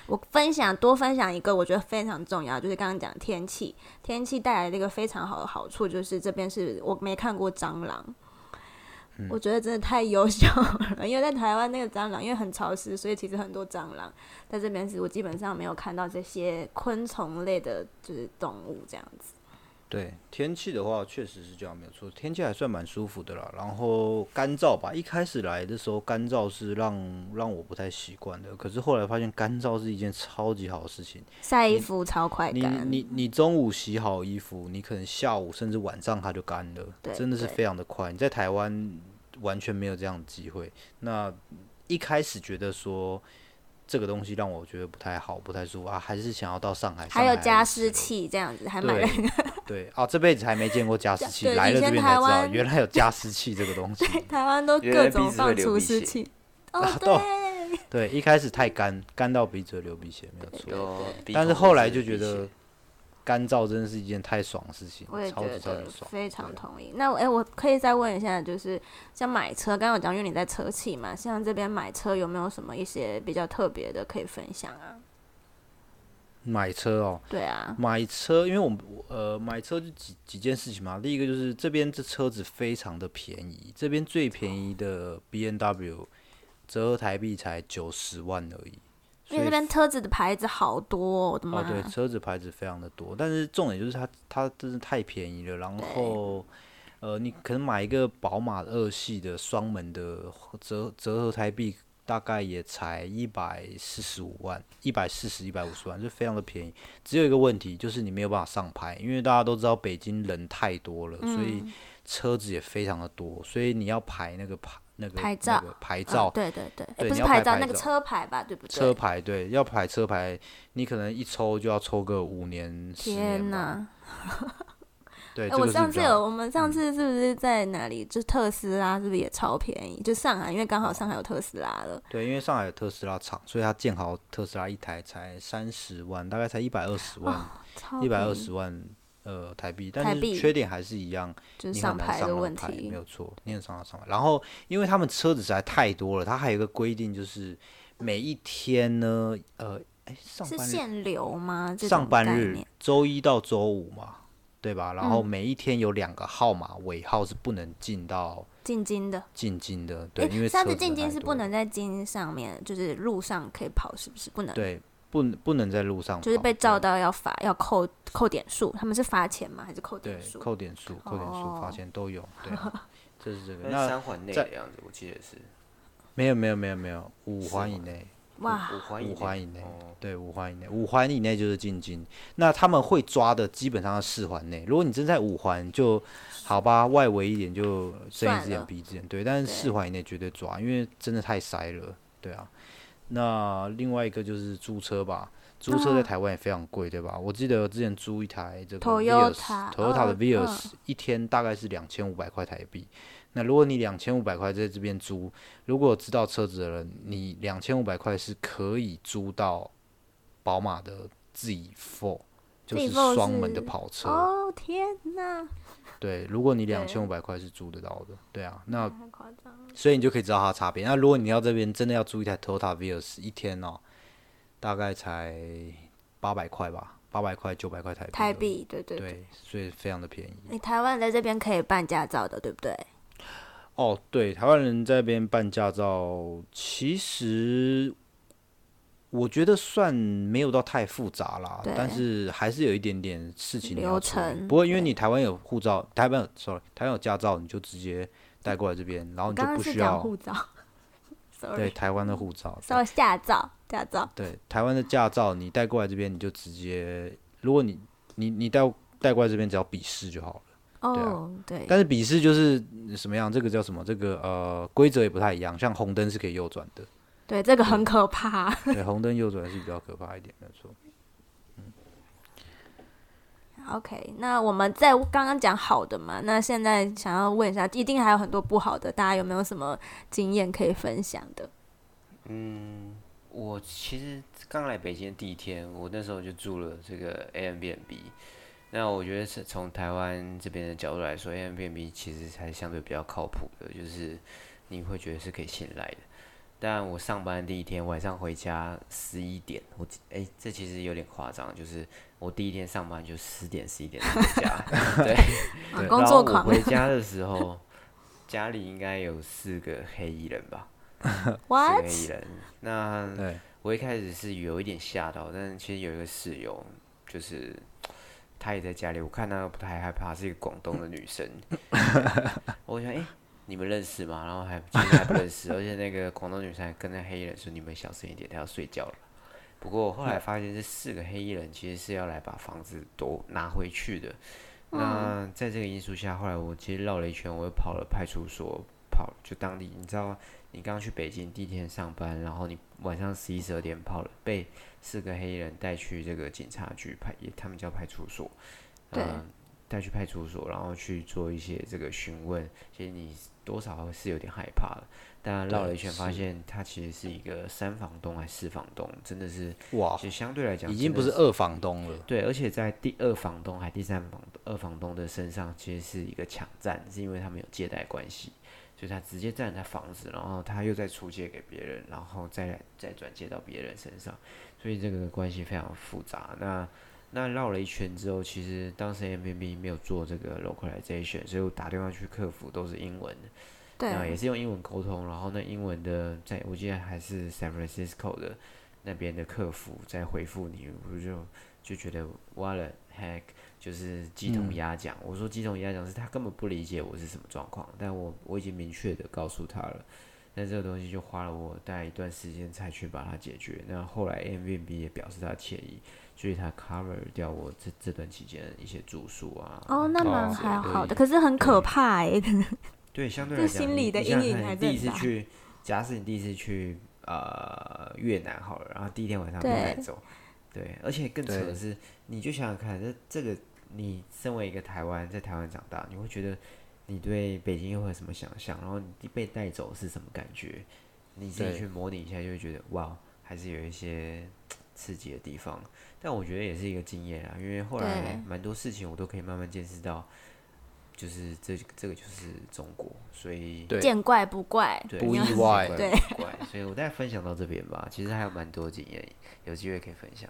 我分享多分享一个，我觉得非常重要，就是刚刚讲天气，天气带来的一个非常好的好处，就是这边是我没看过蟑螂。我觉得真的太优秀了，*laughs* 因为在台湾那个蟑螂因为很潮湿，所以其实很多蟑螂在这边是我基本上没有看到这些昆虫类的，就是动物这样子。对天气的话，确实是这样没有错，天气还算蛮舒服的啦。然后干燥吧，一开始来的时候干燥是让让我不太习惯的，可是后来发现干燥是一件超级好的事情，晒衣服超快干。你你你中午洗好衣服，你可能下午甚至晚上它就干了，真的是非常的快。你在台湾。完全没有这样的机会。那一开始觉得说这个东西让我觉得不太好，不太舒服啊，还是想要到上海。还有加湿器这样子，还买了。对哦，这辈子还没见过加湿器，来了这边才知道原来有加湿器这个东西。*laughs* 台湾都各种放除湿器。*laughs* 哦，对。对，一开始太干，干到鼻子流鼻血，没有错。但是后来就觉得。干燥真的是一件太爽的事情，我也觉得非常同意。那哎，我可以再问一下，就是像买车，刚刚我讲，因为你在车企嘛，像这边买车有没有什么一些比较特别的可以分享啊？买车哦，对啊，买车，因为我们呃买车就几几件事情嘛。第一个就是这边这车子非常的便宜，这边最便宜的 B N W 折合台币才九十万而已。因为这边车子的牌子好多，我的妈！哦，对，车子牌子非常的多，但是重点就是它它真是太便宜了。然后，呃，你可能买一个宝马二系的双门的，折折合台币大概也才一百四十五万，一百四十一百五十万，就非常的便宜。只有一个问题，就是你没有办法上牌，因为大家都知道北京人太多了，所以车子也非常的多，所以你要排那个牌。那个牌照，牌照，对对对，不是牌照，那个车牌吧，对不对？车牌对，要排车牌，你可能一抽就要抽个五年、天哪！*laughs* 对，我上次有，我们上次是不是在哪里？就特斯拉是不是也超便宜？就上海，因为刚好上海有特斯拉了。对，因为上海有特斯拉厂，所以它建好特斯拉一台才三十万，大概才一百二十万，一百二十万。呃，台币，但是缺点还是一样，就是上牌的问题，没有错，你很上到上牌。然后，因为他们车子实在太多了，它还有一个规定，就是每一天呢，呃，哎，上是限流吗？上班日，周一到周五嘛，对吧？然后每一天有两个号码尾号是不能进到进京的，进京的，对，因为上次进京是不能在京上面，就是路上可以跑，是不是不能？对。不不能在路上，就是被照到要罚，要扣扣点数。他们是罚钱吗？还是扣点数？扣点数，扣点数，罚钱都有。对，*laughs* 这是这个。那三环内的样子，我记得是。没有没有没有没有，五环以内。哇，五环以内。对，五环以内，五环以内就是进京。那他们会抓的基本上是四环内。如果你真在五环，就好吧，外围一点就睁一只眼闭一只眼。对，但是四环以内绝对抓，因为真的太塞了。对啊。那另外一个就是租车吧，租车在台湾也非常贵，对吧？我记得之前租一台这个 Vios，Toyota 的 Vios，一天大概是两千五百块台币。那如果你两千五百块在这边租，如果知道车子的人，你两千五百块是可以租到宝马的 Z4，就是双门的跑车。哦天哪，对，如果你两千五百块是租得到的，对啊，那太夸张。所以你就可以知道它的差别。那如果你要这边真的要租一台 Toyota Vios，一天哦，大概才八百块吧，八百块九百块台币。台。币，对对对。对，所以非常的便宜。你台湾在这边可以办驾照的，对不对？哦，对，台湾人在这边办驾照，其实我觉得算没有到太复杂啦，但是还是有一点点事情流程不过因为你台湾有护照，台湾有 sorry，台湾有驾照，你就直接带过来这边，然后你就不需要讲护照 *laughs* 对，sorry，台湾的护照。对说驾照，驾照，对，台湾的驾照你带过来这边，你就直接，如果你你你带带过来这边，只要笔试就好了。对啊哦，对，但是笔试就是嗯什么样？这个叫什么？这个呃规则也不太一样。像红灯是可以右转的，对，这个很可怕。*laughs* 对，红灯右转是比较可怕一点，没有错。OK，那我们在刚刚讲好的嘛，那现在想要问一下，一定还有很多不好的，大家有没有什么经验可以分享的？嗯，我其实刚来北京的第一天，我那时候就住了这个 a m b n b 那我觉得是从台湾这边的角度来说 a m b n b 其实还相对比较靠谱的，就是你会觉得是可以信赖的。但我上班第一天晚上回家十一点，我哎、这其实有点夸张，就是我第一天上班就十点十一点才回家，*laughs* 对，啊对工作狂然后我回 *laughs* 家的时候，家里应该有四个黑衣人吧，*laughs* 四个？黑衣人。那对，我一开始是有一点吓到，但是其实有一个室友，就是他也在家里，我看她不太害怕，是一个广东的女生。我想，哎、你们认识吗？然后还其实还不认识，*laughs* 而且那个广东女生还跟那黑衣人说：“你们小声一点，她要睡觉了。”不过我后来发现，这四个黑衣人其实是要来把房子都拿回去的。那在这个因素下，后来我其实绕了一圈，我又跑了派出所，跑就当地，你知道，你刚去北京第一天上班，然后你晚上十一十二点跑了，被四个黑衣人带去这个警察局派，也他们叫派出所，对嗯带去派出所，然后去做一些这个询问，其实你多少是有点害怕的。但绕了一圈，发现他其实是一个三房东还是四房东，真的是，哇，其实相对来讲已经不是二房东了。对，而且在第二房东还第三房二房东的身上，其实是一个抢占，是因为他们有借贷关系，所以他直接占他房子，然后他又再出借给别人，然后再来再转借到别人身上，所以这个关系非常复杂。那那绕了一圈之后，其实当时 M B B 没有做这个 localization，所以我打电话去客服都是英文的。对也，是用英文沟通，然后那英文的在我记得还是 San Francisco 的那边的客服在回复你，我就就觉得 what the heck，就是鸡同嗯鸭讲。我说鸡同鸭讲是他根本不理解我是什么状况，但我我已经明确的告诉他了。那这个东西就花了我大概一段时间才去把它解决。那后来 M V B 也表示他歉意，所以他 cover 掉我这这段期间一些住宿啊。哦，那蛮哦还好的，可可是很可怕哎、*laughs* 对，相对来讲，心理的阴影想看你第一次去，假使你第一次去呃越南好了，然后第一天晚上被带走，对，而且更扯的是，你就想想看，这这个你身为一个台湾在台湾长大，你会觉得你对北京又会有什么想象？然后你被带走是什么感觉？你自己去模拟一下，就会觉得哇，还是有一些刺激的地方。但我觉得也是一个经验啊，因为后来蛮多事情我都可以慢慢见识到，就是这这个就是中国，所以见怪不怪。对，不意外对不怪，所以我大概分享到这边吧。其实还有蛮多经验，有机会可以分享。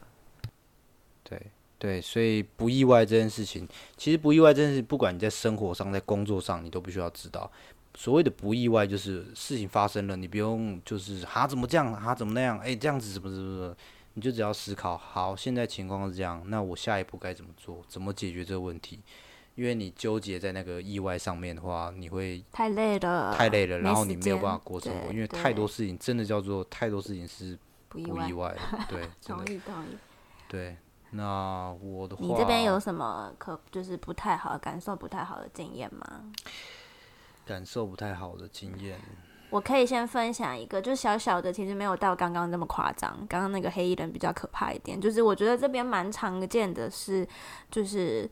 对对，所以不意外这件事情，其实不意外这件事，不管你在生活上、在工作上，你都必须要知道。所谓的不意外，就是事情发生了，你不用就是哈怎么这样，哈怎么那样，哎、这样子怎么怎么怎么，你就只要思考，好，现在情况是这样，那我下一步该怎么做，怎么解决这个问题？因为你纠结在那个意外上面的话，你会太累了，太累了，然后你没有办法过生活，因为太多事情真的叫做太多事情是不意外对，*laughs* 同意同意。对。那我的话，你这边有什么可就是不太好、感受不太好的经验吗？感受不太好的经验，我可以先分享一个，就小小的，其实没有到刚刚那么夸张。刚刚那个黑衣人比较可怕一点，就是我觉得这边蛮常见的是，就是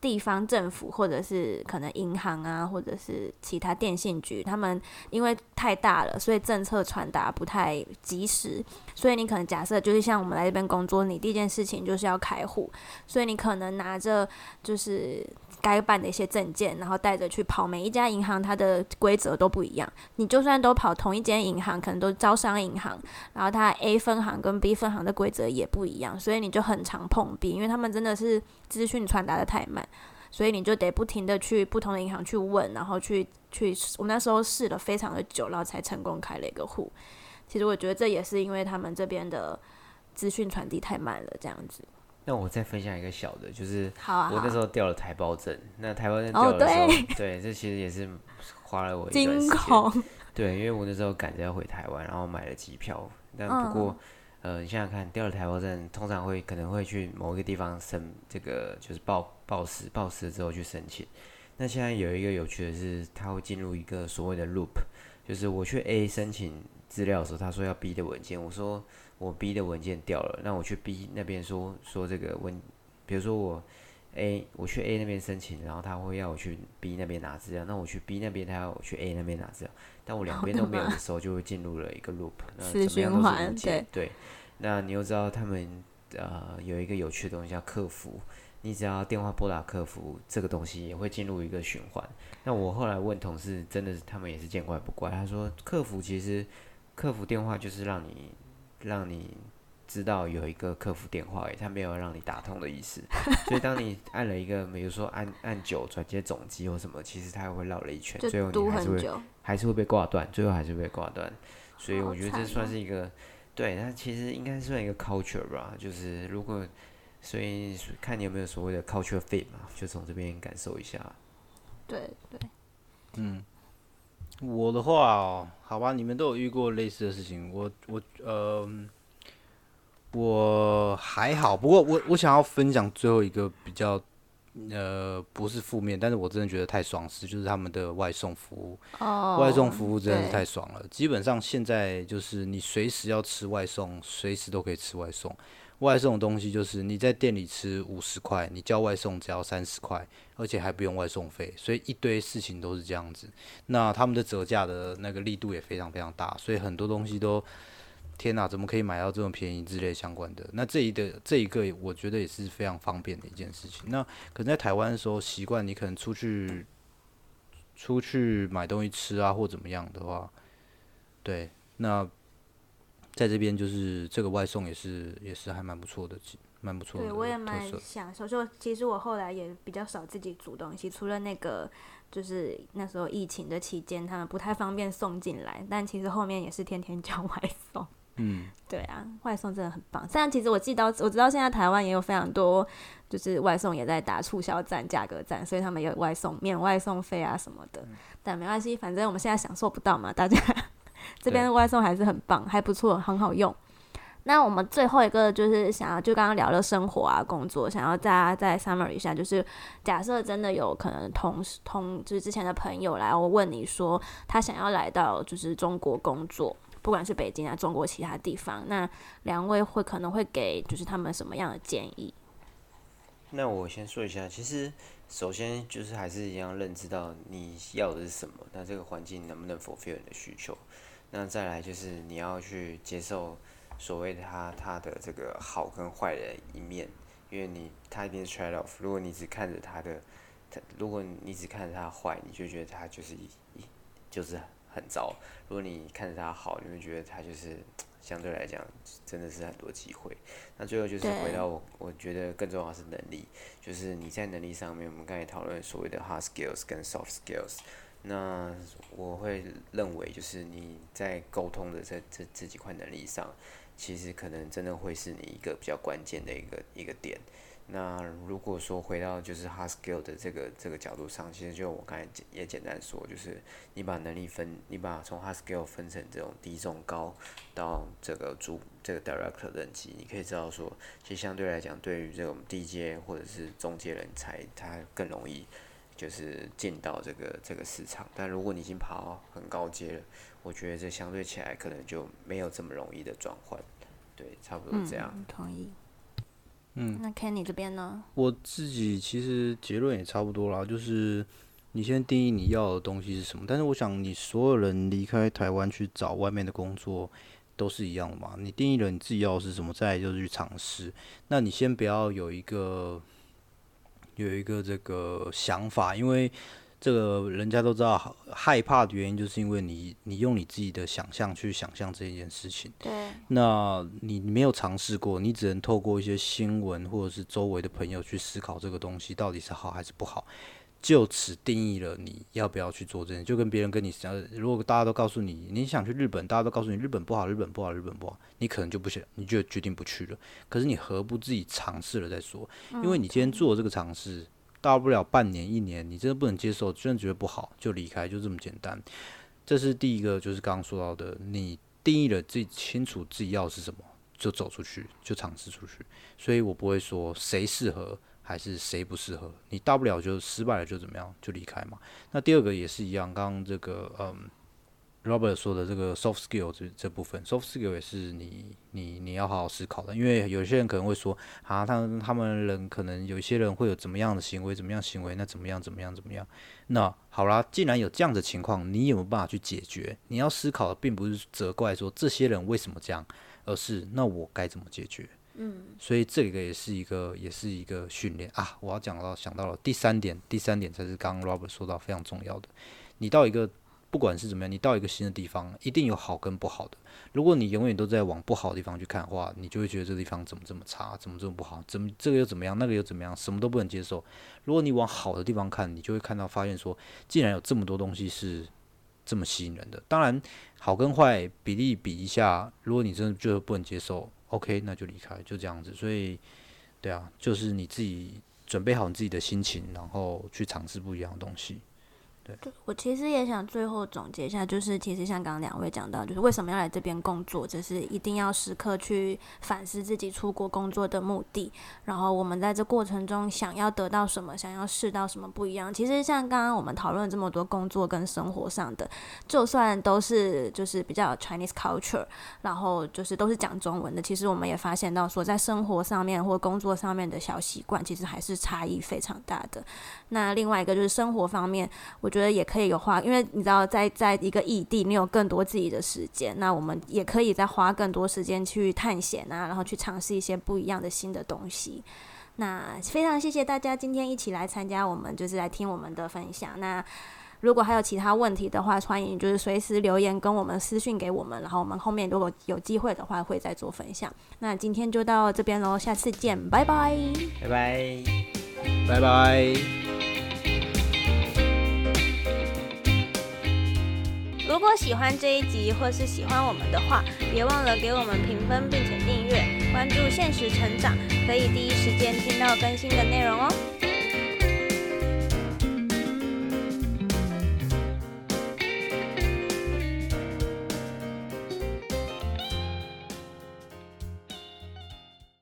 地方政府或者是可能银行啊，或者是其他电信局，他们因为太大了，所以政策传达不太及时。所以你可能假设就是像我们来这边工作，你第一件事情就是要开户，所以你可能拿着就是该办的一些证件，然后带着去跑每一家银行，它的规则都不一样。你就算都跑同一间银行，可能都招商银行，然后它 A 分行跟 B 分行的规则也不一样，所以你就很常碰壁，因为他们真的是资讯传达的太慢。所以你就得不停的去不同的银行去问，然后去去，我那时候试了非常的久，然后才成功开了一个户。其实我觉得这也是因为他们这边的资讯传递太慢了，这样子。那我再分享一个小的，就是我那时候掉了台胞证，那台胞证掉的时候，*laughs* 对，这其实也是花了我一段时间。*laughs* 对，因为我那时候赶着要回台湾，然后买了机票，但不过。呃，你想想看，掉了台胞证，通常会可能会去某一个地方申这个，就是报报失，报失了之后去申请。那现在有一个有趣的是，它会进入一个所谓的 loop，就是我去 A 申请资料的时候，他说要 B 的文件，我说我 B 的文件掉了，那我去 B 那边说说这个文，比如说我 A 我去 A 那边申请，然后他会要我去 B 那边拿资料，那我去 B 那边，他要我去 A 那边拿资料。但我两边都没有的时候，就会进入了一个 *laughs* loop，那怎么样都是无解。对，那你又知道他们呃有一个有趣的东西叫客服，你只要电话拨打客服，这个东西也会进入一个循环。那我后来问同事，真的是他们也是见怪不怪。他说客服其实客服电话就是让你让你。知道有一个客服电话，诶，他没有让你打通的意思，*laughs* 所以当你按了一个，比如说按按九转接总机或什么，其实它会绕了一圈，最后你还是会还是会被挂断，最后还是被挂断。所以我觉得这算是一个，对，它其实应该算一个 culture 吧，就是如果，所以看你有没有所谓的 culture fit 嘛，就从这边感受一下。对对，嗯，我的话哦，好吧，你们都有遇过类似的事情，我我呃。我还好，不过我我想要分享最后一个比较，呃，不是负面，但是我真的觉得太爽是，就是他们的外送服务，哦外送服务真的是太爽了。基本上现在就是你随时要吃外送，随时都可以吃外送。外送的东西就是你在店里吃五十块，你叫外送只要三十块，而且还不用外送费，所以一堆事情都是这样子。那他们的折价的那个力度也非常非常大，所以很多东西都。天哪，怎么可以买到这么便宜之类相关的？那这一的这一个，我觉得也是非常方便的一件事情。那可能在台湾的时候，习惯你可能出去出去买东西吃啊，或怎么样的话，对，那在这边就是这个外送也是也是还蛮不错的，蛮不错的。对，我也蛮享受。就其实我后来也比较少自己煮东西，除了那个就是那时候疫情的期间，他们不太方便送进来，但其实后面也是天天叫 *laughs* 外送。嗯，*laughs* 对啊，外送真的很棒。虽然其实我记到，我知道现在台湾也有非常多，就是外送也在打促销战、价格战，所以他们有外送免外送费啊什么的。但没关系，反正我们现在享受不到嘛。大家这边的外送还是很棒，还不错，很好用。那我们最后一个就是想要，就刚刚聊了生活啊、工作，想要大家再 summer 一下，就是假设真的有可能同事同就是之前的朋友来，我问你说他想要来到就是中国工作。不管是北京啊，中国其他地方，那两位会可能会给就是他们什么样的建议？那我先说一下，其实首先就是还是一样认知到你要的是什么，那这个环境能不能 fulfill 你的需求？那再来就是你要去接受所谓的他他的这个好跟坏的一面，因为你他一定是 trade off。如果你只看着他的，他如果你只看着他坏，你就觉得他就是一就是。很糟。如果你看着他好，你会觉得他就是相对来讲真的是很多机会。那最后就是回到我，我觉得更重要是能力，就是你在能力上面，我们刚才讨论所谓的 hard skills 跟 soft skills。那我会认为就是你在沟通的这这这几块能力上，其实可能真的会是你一个比较关键的一个一个点。那如果说回到就是 hard skill 的这个这个角度上，其实就我刚才也简单说，就是你把能力分，你把从 hard skill 分成这种低、中、高到这个主这个 director 等级，你可以知道说，其实相对来讲，对于这种低阶或者是中阶人才，他更容易就是进到这个这个市场。但如果你已经爬到很高阶了，我觉得这相对起来可能就没有这么容易的转换。对，差不多这样。同意。嗯，那 Kenny 这边呢？我自己其实结论也差不多啦，就是你先定义你要的东西是什么。但是我想，你所有人离开台湾去找外面的工作都是一样的嘛。你定义了你自己要的是什么，再就是去尝试。那你先不要有一个有一个这个想法，因为。这个人家都知道，害怕的原因就是因为你，你用你自己的想象去想象这件事情。对。那你没有尝试过，你只能透过一些新闻或者是周围的朋友去思考这个东西到底是好还是不好，就此定义了你要不要去做这件。就跟别人跟你讲，如果大家都告诉你你想去日本，大家都告诉你日本不好，日本不好，日本不好，你可能就不想，你就决定不去了。可是你何不自己尝试了再说？因为你今天做这个尝试。大不了半年一年，你真的不能接受，真的觉得不好就离开，就这么简单。这是第一个，就是刚刚说到的，你定义了自己清楚自己要是什么，就走出去，就尝试出去。所以我不会说谁适合还是谁不适合，你大不了就失败了就怎么样，就离开嘛。那第二个也是一样，刚刚这个嗯。Robert 说的这个 soft skill 这这部分，soft skill 也是你你你要好好思考的，因为有些人可能会说啊，他他们人可能有一些人会有怎么样的行为，怎么样行为，那怎么样怎么样怎么样？那好啦，既然有这样的情况，你有没有办法去解决？你要思考的并不是责怪说这些人为什么这样，而是那我该怎么解决？嗯，所以这个也是一个也是一个训练啊。我要讲到想到了第三点，第三点才是刚刚 Robert 说到非常重要的，你到一个。不管是怎么样，你到一个新的地方，一定有好跟不好的。如果你永远都在往不好的地方去看的话，你就会觉得这地方怎么这么差，怎么这么不好，怎么这个又怎么样，那个又怎么样，什么都不能接受。如果你往好的地方看，你就会看到发现说，既然有这么多东西是这么吸引人的。当然，好跟坏比例比一下，如果你真的就是不能接受，OK，那就离开，就这样子。所以，对啊，就是你自己准备好你自己的心情，然后去尝试不一样的东西。对，我其实也想最后总结一下，就是其实像刚刚两位讲到，就是为什么要来这边工作，就是一定要时刻去反思自己出国工作的目的。然后我们在这过程中想要得到什么，想要试到什么不一样。其实像刚刚我们讨论这么多工作跟生活上的，就算都是就是比较 Chinese culture，然后就是都是讲中文的，其实我们也发现到说，在生活上面或工作上面的小习惯，其实还是差异非常大的。那另外一个就是生活方面，我。觉得也可以有花，因为你知道，在在一个异地，你有更多自己的时间，那我们也可以再花更多时间去探险啊，然后去尝试一些不一样的新的东西。那非常谢谢大家今天一起来参加，我们就是来听我们的分享。那如果还有其他问题的话，欢迎就是随时留言跟我们私讯给我们，然后我们后面如果有机会的话会再做分享。那今天就到这边喽，下次见，拜拜，拜拜，拜拜。如果喜欢这一集，或是喜欢我们的话，别忘了给我们评分，并且订阅、关注“现实成长”，可以第一时间听到更新的内容哦。